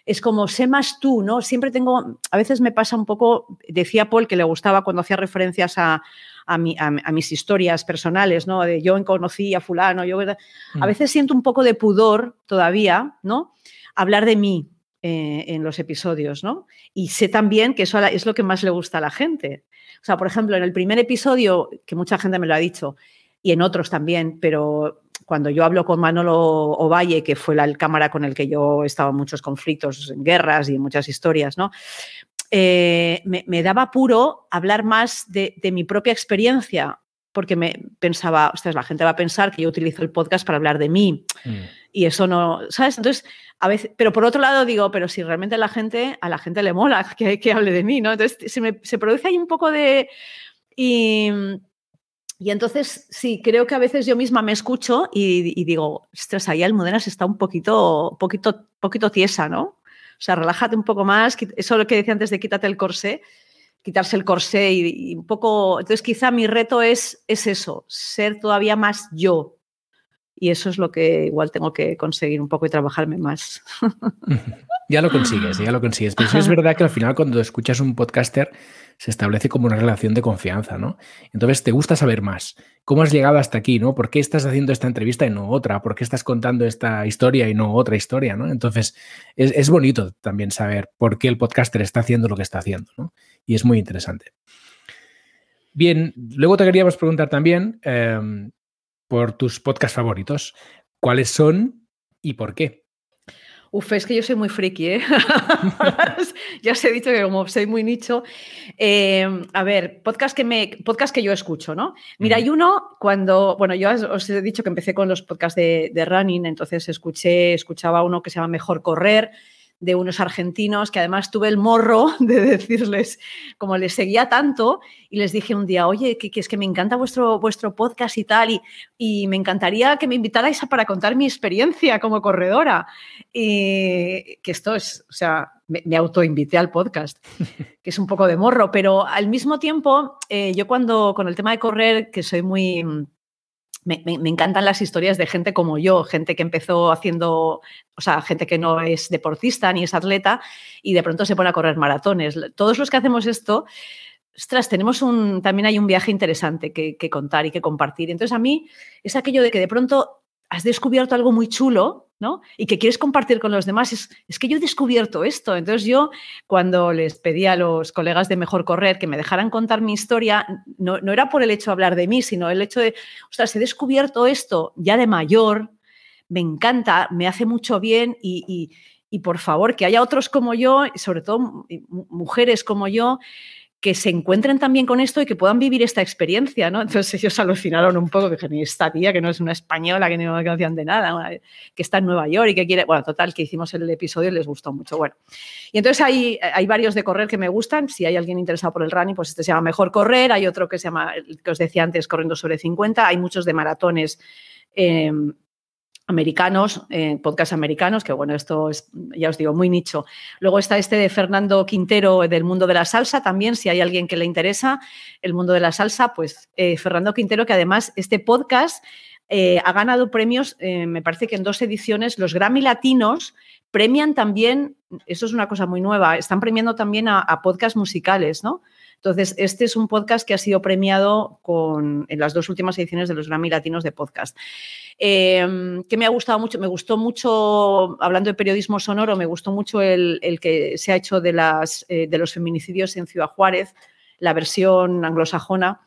es como, sé más tú, ¿no? Siempre tengo, a veces me pasa un poco, decía Paul que le gustaba cuando hacía referencias a, a, mis historias personales, ¿no? De yo conocí a fulano, yo... A mm. veces siento un poco de pudor todavía, ¿no? Hablar de mí, eh, en los episodios, ¿no? Y sé también que eso es lo que más le gusta a la gente. O sea, por ejemplo, en el primer episodio, que mucha gente me lo ha dicho, y en otros también, pero cuando yo hablo con Manolo Ovalle, que fue la cámara con el que yo estaba en muchos conflictos, en guerras y en muchas historias, ¿no? Eh, me, daba puro hablar más de, mi propia experiencia, porque me pensaba, ostras, la gente va a pensar que yo utilizo el podcast para hablar de mí. Mm. Y eso no, ¿sabes? Entonces, a veces, pero por otro lado digo, pero si realmente la gente, a la gente le mola que, hable de mí, ¿no? Entonces, se, se produce ahí un poco de... Y, y entonces, sí, creo que a veces yo misma me escucho y, digo, ostras, ahí Almudenas está un poquito, poquito, poquito tiesa, ¿no? O sea, relájate un poco más. Eso es lo que decía antes de quítate el corsé, quitarse el corsé y, un poco. Entonces, quizá mi reto es, es eso, ser todavía más yo. Y eso es lo que igual tengo que conseguir un poco y trabajarme más. ya lo consigues, ya lo consigues. Pero sí es verdad que al final, cuando escuchas un podcaster, se establece como una relación de confianza, ¿no? Entonces te gusta saber más. ¿Cómo has llegado hasta aquí, ¿no? ¿Por qué estás haciendo esta entrevista y no otra? ¿Por qué estás contando esta historia y no otra historia, ¿no? Entonces es, bonito también saber por qué el podcaster está haciendo lo que está haciendo, ¿no? Y es muy interesante. Bien, luego te queríamos preguntar también em, por tus podcasts favoritos. ¿Cuáles son y por qué? Uf, es que yo soy muy friki, ¿eh? ya os he dicho que como soy muy nicho. Em, a ver, podcast que, me, podcast que yo escucho, ¿no? Mira, hay uno cuando, bueno, yo os he dicho que empecé con los podcasts de, de running, entonces escuché, escuchaba uno que se llama Mejor Correr, de unos argentinos que además tuve el morro de decirles, como les seguía tanto, y les dije un día, oye, que, es que me encanta vuestro, vuestro podcast y tal, y, y, me encantaría que me invitarais para contar mi experiencia como corredora. Y que esto es, o sea, me, me autoinvité al podcast, que es un poco de morro, pero al mismo tiempo, eh, yo cuando con el tema de correr, que soy muy me, encantan las historias de gente como yo, gente que empezó haciendo, o sea, gente que no es deportista ni es atleta y de pronto se pone a correr maratones. Todos los que hacemos esto, ostras, tenemos un, también hay un viaje interesante que, contar y que compartir. Entonces a mí es aquello de que de pronto has descubierto algo muy chulo, ¿no? Y que quieres compartir con los demás. Es, es, que yo he descubierto esto. Entonces yo, cuando les pedí a los colegas de Mejor Correr que me dejaran contar mi historia, no, no era por el hecho de hablar de mí, sino el hecho de, ostras, he descubierto esto ya de mayor, me encanta, me hace mucho bien y, y por favor, que haya otros como yo, sobre todo mujeres como yo, que se encuentren también con esto y que puedan vivir esta experiencia, ¿no? Entonces ellos alucinaron un poco, ni esta tía, que no es una española, que no conocían de nada, que está en Nueva York y que quiere, bueno, total, que hicimos el episodio y les gustó mucho, bueno. Y entonces hay, hay varios de correr que me gustan, si hay alguien interesado por el running, pues este se llama Mejor Correr, hay otro que se llama, que os decía antes, Corriendo sobre 50, hay muchos de maratones. Eh, americanos, eh, podcast americanos, que bueno, esto es, ya os digo, muy nicho. Luego está este de Fernando Quintero del mundo de la salsa, también, si hay alguien que le interesa el mundo de la salsa, pues eh, Fernando Quintero, que además este podcast eh, ha ganado premios, me parece que en dos ediciones, los Grammy Latinos premian también, eso es una cosa muy nueva, están premiando también a, a podcasts musicales, ¿no? Entonces, este es un podcast que ha sido premiado con, en las dos últimas ediciones de los Grammy Latinos de Podcast. Eh, que me ha gustado mucho, me gustó mucho, hablando de periodismo sonoro, me gustó mucho el, que se ha hecho de, las, eh, de los feminicidios en Ciudad Juárez, la versión anglosajona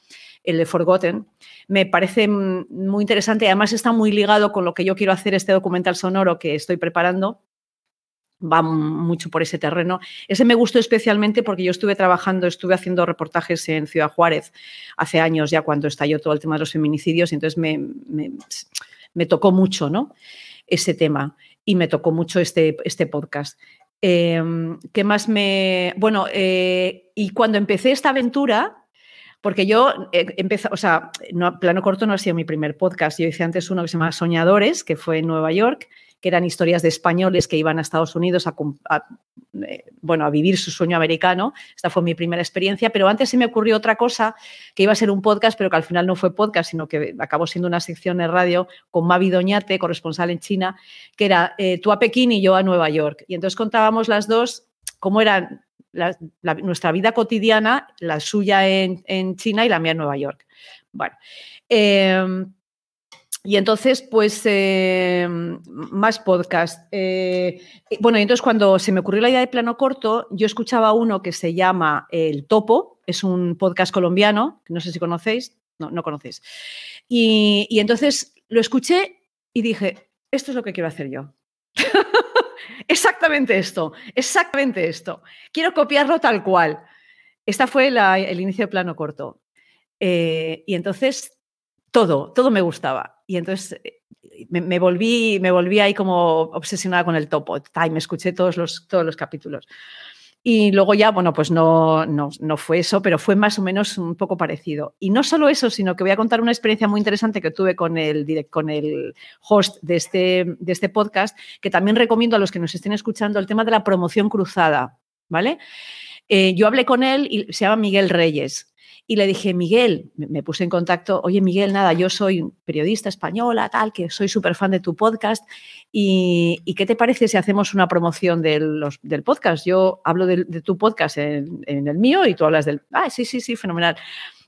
el de Forgotten. Me parece muy interesante, además está muy ligado con lo que yo quiero hacer este documental sonoro que estoy preparando, va mucho por ese terreno. Ese me gustó especialmente porque yo estuve trabajando, estuve haciendo reportajes en Ciudad Juárez hace años ya cuando estalló todo el tema de los feminicidios y entonces me, me, tocó mucho ¿no? ese tema y me tocó mucho este, este podcast. Em, ¿Qué más me...? Bueno, eh, y cuando empecé esta aventura, porque yo eh, empecé, o sea, no, Plano Corto no ha sido mi primer podcast, yo hice antes uno que se llama Soñadores, que fue en Nueva York, que eran historias de españoles que iban a Estados Unidos a, eh, bueno, a vivir su sueño americano. Esta fue mi primera experiencia, pero antes se me ocurrió otra cosa que iba a ser un podcast, pero que al final no fue podcast, sino que acabó siendo una sección de radio con Mavi Doñate, corresponsal en China, que era eh, tú a Pekín y yo a Nueva York. Y entonces contábamos las dos cómo era nuestra vida cotidiana, la suya en, China y la mía en Nueva York. Bueno, em, y entonces, pues, em, más podcast. Eh, bueno, y entonces cuando se me ocurrió la idea de plano corto, yo escuchaba uno que se llama El Topo, es un podcast colombiano, no sé si conocéis, no, no conocéis. Y, y entonces lo escuché y dije, esto es lo que quiero hacer yo. exactamente esto, exactamente esto. Quiero copiarlo tal cual. Esta fue el inicio de plano corto. Eh, y entonces todo, todo me gustaba. Y entonces eh, me, volví, me volví ahí como obsesionada con el topo. Y me escuché todos los, todos los capítulos. Y luego ya, bueno, pues no, no, no, fue eso, pero fue más o menos un poco parecido. Y no solo eso, sino que voy a contar una experiencia muy interesante que tuve con el, con el host de este, de este podcast, que también recomiendo a los que nos estén escuchando el tema de la promoción cruzada, ¿vale? Eh, yo hablé con él y se llama Miguel Reyes. Y le dije, Miguel, me puse en contacto, oye Miguel, nada, yo soy periodista española, tal, que soy súper fan de tu podcast. Y, qué te parece si hacemos una promoción del, podcast? Yo hablo de, tu podcast en, el mío y tú hablas del... Ah, sí, sí, sí, fenomenal.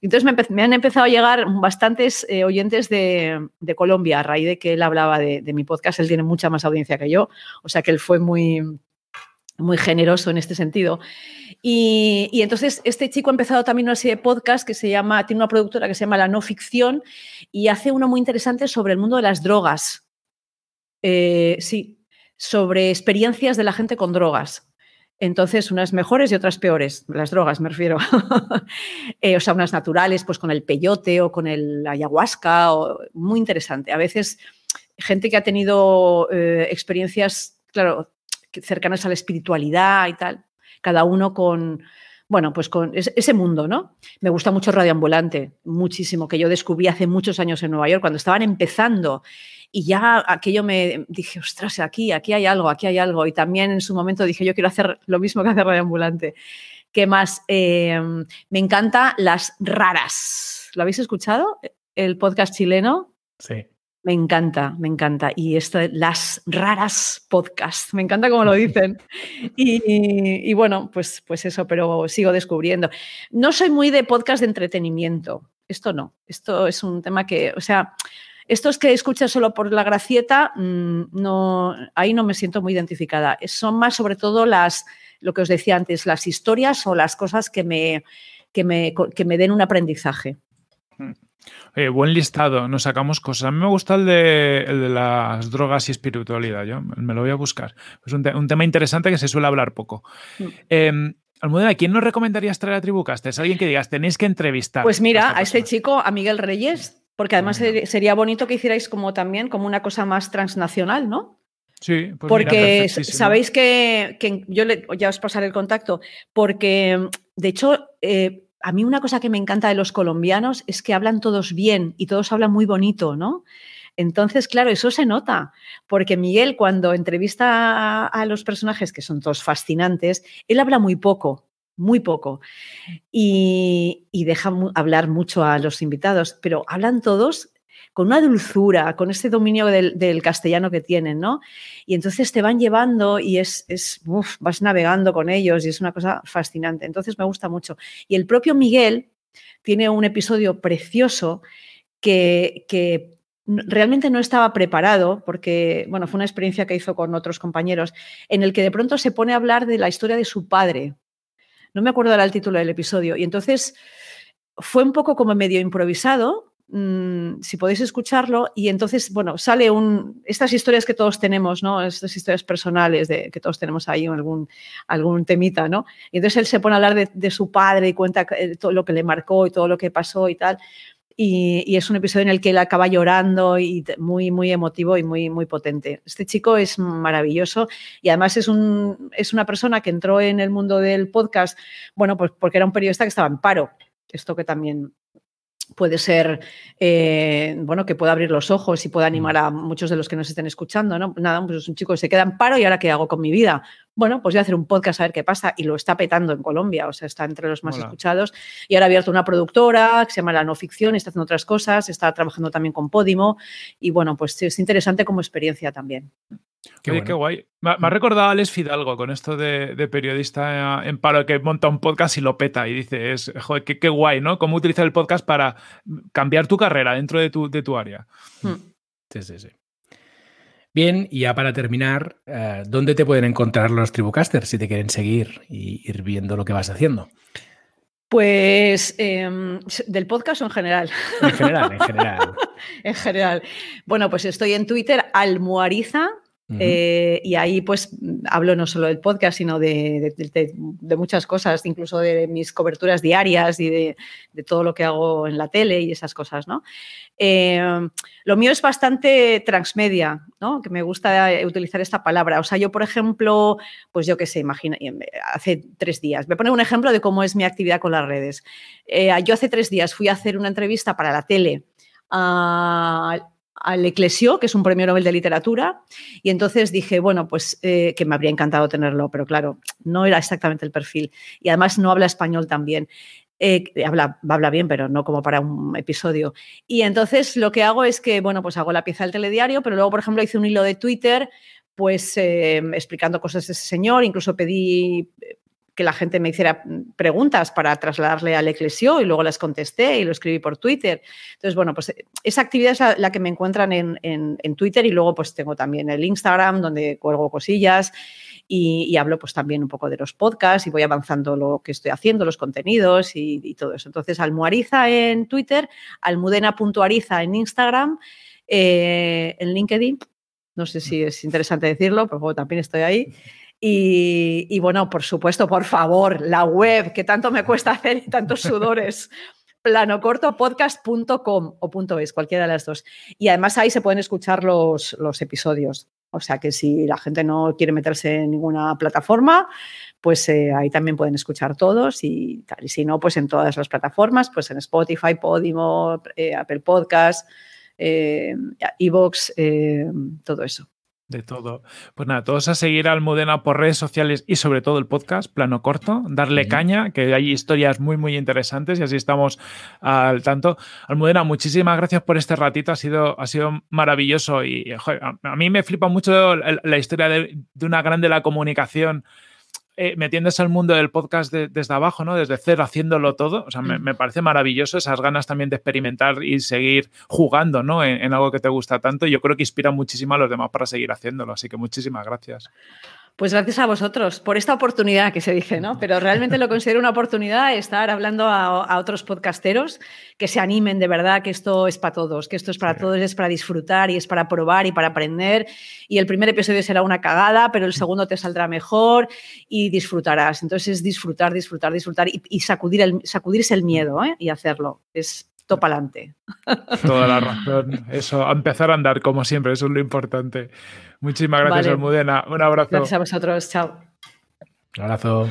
Entonces me, han empezado a llegar bastantes eh, oyentes de, Colombia a raíz de que él hablaba de, de mi podcast. Él tiene mucha más audiencia que yo, o sea que él fue muy, muy generoso en este sentido. Y, entonces este chico ha empezado también una serie de podcast que se llama, tiene una productora que se llama La No Ficción y hace uno muy interesante sobre el mundo de las drogas. Eh, sí, sobre experiencias de la gente con drogas. Entonces, unas mejores y otras peores, las drogas me refiero. Eh, o sea, unas naturales, pues con el peyote o con el ayahuasca, o, muy interesante. A veces, gente que ha tenido eh, experiencias, claro, cercanas a la espiritualidad y tal cada uno con, bueno, pues con ese mundo, ¿no? Me gusta mucho Radio Ambulante, muchísimo, que yo descubrí hace muchos años en Nueva York, cuando estaban empezando. Y ya aquello me dije, ostras, aquí, aquí hay algo, aquí hay algo. Y también en su momento dije, yo quiero hacer lo mismo que hace Radio Ambulante. ¿Qué más? Em, me encanta Las Raras. ¿Lo habéis escuchado? El podcast chileno. Sí. Me encanta, me encanta. Y esto, las raras podcasts, me encanta como lo dicen. Y, bueno, pues, pues eso, pero sigo descubriendo. No soy muy de podcast de entretenimiento, esto no, esto es un tema que, o sea, Estos que escuchas solo por la gracieta, mm, no, ahí no me siento muy identificada. Son más sobre todo las, lo que os decía antes, las historias o las cosas que me, que me, que me den un aprendizaje. Eh, buen listado, nos sacamos cosas. A mí me gusta el de, el de las drogas y espiritualidad, yo me lo voy a buscar. Es un, tema interesante que se suele hablar poco. Mm. Eh, Almudena, ¿quién nos recomendarías traer a Tribucastes? Alguien que digas, tenéis que entrevistar. Pues mira, a, este chico, a Miguel Reyes, porque además sería bonito que hicierais como también como una cosa más transnacional, ¿no? Sí, pues porque sabéis que, yo ya os pasaré el contacto, porque de hecho eh, a mí una cosa que me encanta de los colombianos es que hablan todos bien y todos hablan muy bonito, ¿no? Entonces, claro, eso se nota, porque Miguel cuando entrevista a, los personajes, que son todos fascinantes, él habla muy poco, muy poco, y, deja hablar mucho a los invitados, pero hablan todos con una dulzura, con ese dominio del, castellano que tienen, ¿no? Y entonces te van llevando y es, es vas navegando con ellos y es una cosa fascinante. Entonces me gusta mucho. Y el propio Miguel tiene un episodio precioso que, que realmente no estaba preparado porque, bueno, fue una experiencia que hizo con otros compañeros, en el que de pronto se pone a hablar de la historia de su padre. No me acuerdo el título del episodio. Y entonces fue un poco como medio improvisado, Mm, si podéis escucharlo, y entonces, bueno, sale un, estas historias que todos tenemos, ¿no? Estas historias personales de, que todos tenemos ahí, algún, algún temita, ¿no? Y entonces él se pone a hablar de, su padre y cuenta eh, todo lo que le marcó y todo lo que pasó y tal. Y, es un episodio en el que él acaba llorando y muy, muy emotivo y muy, muy potente. Este chico es maravilloso y además es, un, es una persona que entró en el mundo del podcast, bueno, pues porque era un periodista que estaba en paro. Esto que también puede ser, eh, bueno, que pueda abrir los ojos y pueda mm. animar a muchos de los que nos estén escuchando, ¿no? Nada, pues es un chico que se queda en paro y ahora qué hago con mi vida. Bueno, pues voy a hacer un podcast a ver qué pasa y lo está petando en Colombia, o sea, está entre los más escuchados y ahora ha abierto una productora que se llama La No Ficción, está haciendo otras cosas, está trabajando también con Podimo y bueno, pues es interesante como experiencia también. Qué, qué guay. Me, ha recordado a Alex Fidalgo con esto de, periodista en paro que monta un podcast y lo peta y dice, es, joder, qué, guay, ¿no? Cómo utilizar el podcast para cambiar tu carrera dentro de tu, de tu área. Hmm. Sí, sí, sí. Bien, y ya para terminar, eh, ¿dónde te pueden encontrar los Tribucasters si te quieren seguir y ir viendo lo que vas haciendo? Pues em, del podcast o en general. En general, en general. en general. Bueno, pues estoy en Twitter, almuariza, eh, y ahí pues hablo no solo del podcast, sino de, muchas cosas, incluso de mis coberturas diarias y de, todo lo que hago en la tele y esas cosas, ¿no? Eh, lo mío es bastante transmedia, ¿no? Que me gusta utilizar esta palabra. O sea, yo, por ejemplo, pues yo qué sé, imagina, hace tres días, voy a poner un ejemplo de cómo es mi actividad con las redes. Eh, yo hace tres días fui a hacer una entrevista para la tele a al Eclesio, que es un premio Nobel de Literatura, y entonces dije, bueno, pues eh, que me habría encantado tenerlo, pero claro, no era exactamente el perfil. Y además no habla español también. Eh, habla, habla bien, pero no como para un episodio. Y entonces lo que hago es que, bueno, pues hago la pieza del telediario, pero luego, por ejemplo, hice un hilo de Twitter pues eh, explicando cosas de ese señor, incluso pedí que la gente me hiciera preguntas para trasladarle al Eclesio y luego las contesté y lo escribí por Twitter. Entonces, bueno, pues esa actividad es la, que me encuentran en, Twitter y luego pues tengo también el Instagram donde cuelgo cosillas y, hablo pues también un poco de los podcasts y voy avanzando lo que estoy haciendo, los contenidos y, todo eso. Entonces, Almuariza en Twitter, almudena.ariza en Instagram, eh, en LinkedIn, no sé si es interesante decirlo, pero también estoy ahí. Y, bueno, por supuesto, por favor, la web, que tanto me cuesta hacer y tantos sudores. planocortopodcast.com o .es, cualquiera de las dos. Y además ahí se pueden escuchar los, los episodios. O sea que si la gente no quiere meterse en ninguna plataforma, pues eh, ahí también pueden escuchar todos y tal. Y si no, pues en todas las plataformas, pues en Spotify, Podimo, eh, Apple Podcast, eh, Evox, todo eso. De todo. Pues nada, todos a seguir a Almudena por redes sociales y sobre todo el podcast, plano corto, darle caña, que hay historias muy, muy interesantes y así estamos al tanto. Almudena, muchísimas gracias por este ratito, ha sido, ha sido maravilloso y a, mí me flipa mucho la, historia de, una grande la comunicación eh, metiéndose al mundo del podcast desde abajo, ¿no? Desde cero, haciéndolo todo. O sea, me, parece maravilloso esas ganas también de experimentar y seguir jugando, ¿no? En, en algo que te gusta tanto. Yo creo que inspira muchísimo a los demás para seguir haciéndolo. Así que muchísimas gracias. Pues gracias a vosotros por esta oportunidad que se dice, ¿no? Pero realmente lo considero una oportunidad estar hablando a, otros podcasteros que se animen de verdad que esto es para todos, que esto es para todos, es para disfrutar y es para probar y para aprender. Y el primer episodio será una cagada, pero el segundo te saldrá mejor y disfrutarás. Entonces es disfrutar, disfrutar, disfrutar y, sacudir el, sacudirse el miedo ¿eh? y hacerlo. Es para adelante. Toda la razón. Eso, a empezar a andar como siempre, eso es lo importante. Muchísimas gracias, Almudena. Un abrazo. Gracias a vosotros. Chao. Un abrazo.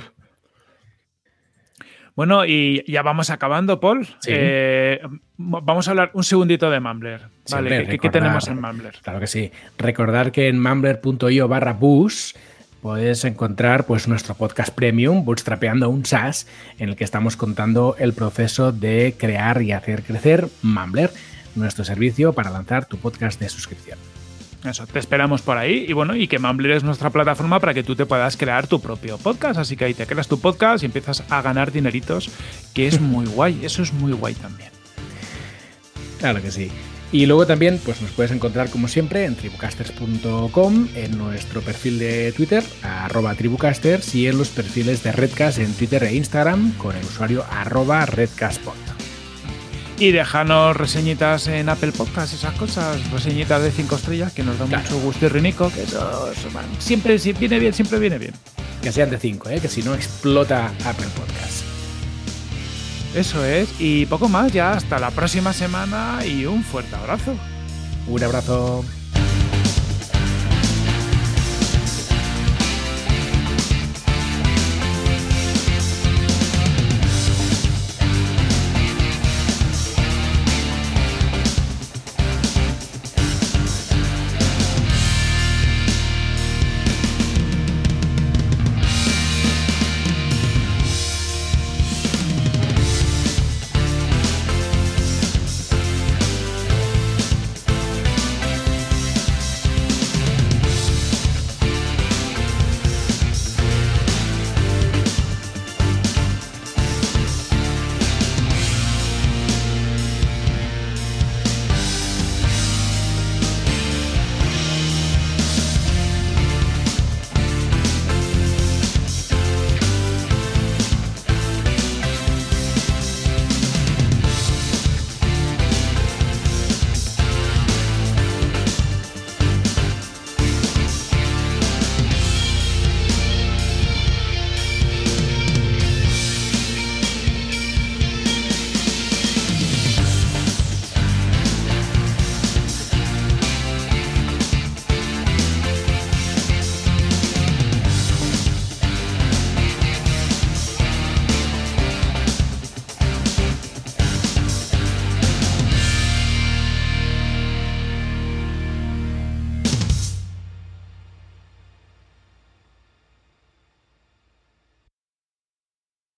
Bueno, y ya vamos acabando, Paul. Eh, vamos a hablar un segundito de Mumbler. Vale, ¿qué, tenemos en Mumbler? Claro que sí. Recordar que en mumbler.io barra bus puedes encontrar pues, nuestro podcast premium, Bootstrapeando un SaaS, en el que estamos contando el proceso de crear y hacer crecer Mumbler, nuestro servicio para lanzar tu podcast de suscripción. Eso, te esperamos por ahí y bueno, y que Mumbler es nuestra plataforma para que tú te puedas crear tu propio podcast, así que ahí te creas tu podcast y empiezas a ganar dineritos, que es muy guay, eso es muy guay también. Claro que sí. Y luego también pues nos puedes encontrar como siempre en tribucasters.com, en nuestro perfil de Twitter, arroba tribucasters, y en los perfiles de Redcast en Twitter e Instagram con el usuario arroba redcastpod. Y déjanos reseñitas en Apple Podcasts, esas cosas, reseñitas de 5 estrellas que nos da mucho gusto y rinico, que eso, siempre viene bien, siempre viene bien. Que sean de 5, ¿eh? que si no explota Apple Podcasts. Eso es, y poco más, ya hasta la próxima semana y un fuerte abrazo. Un abrazo.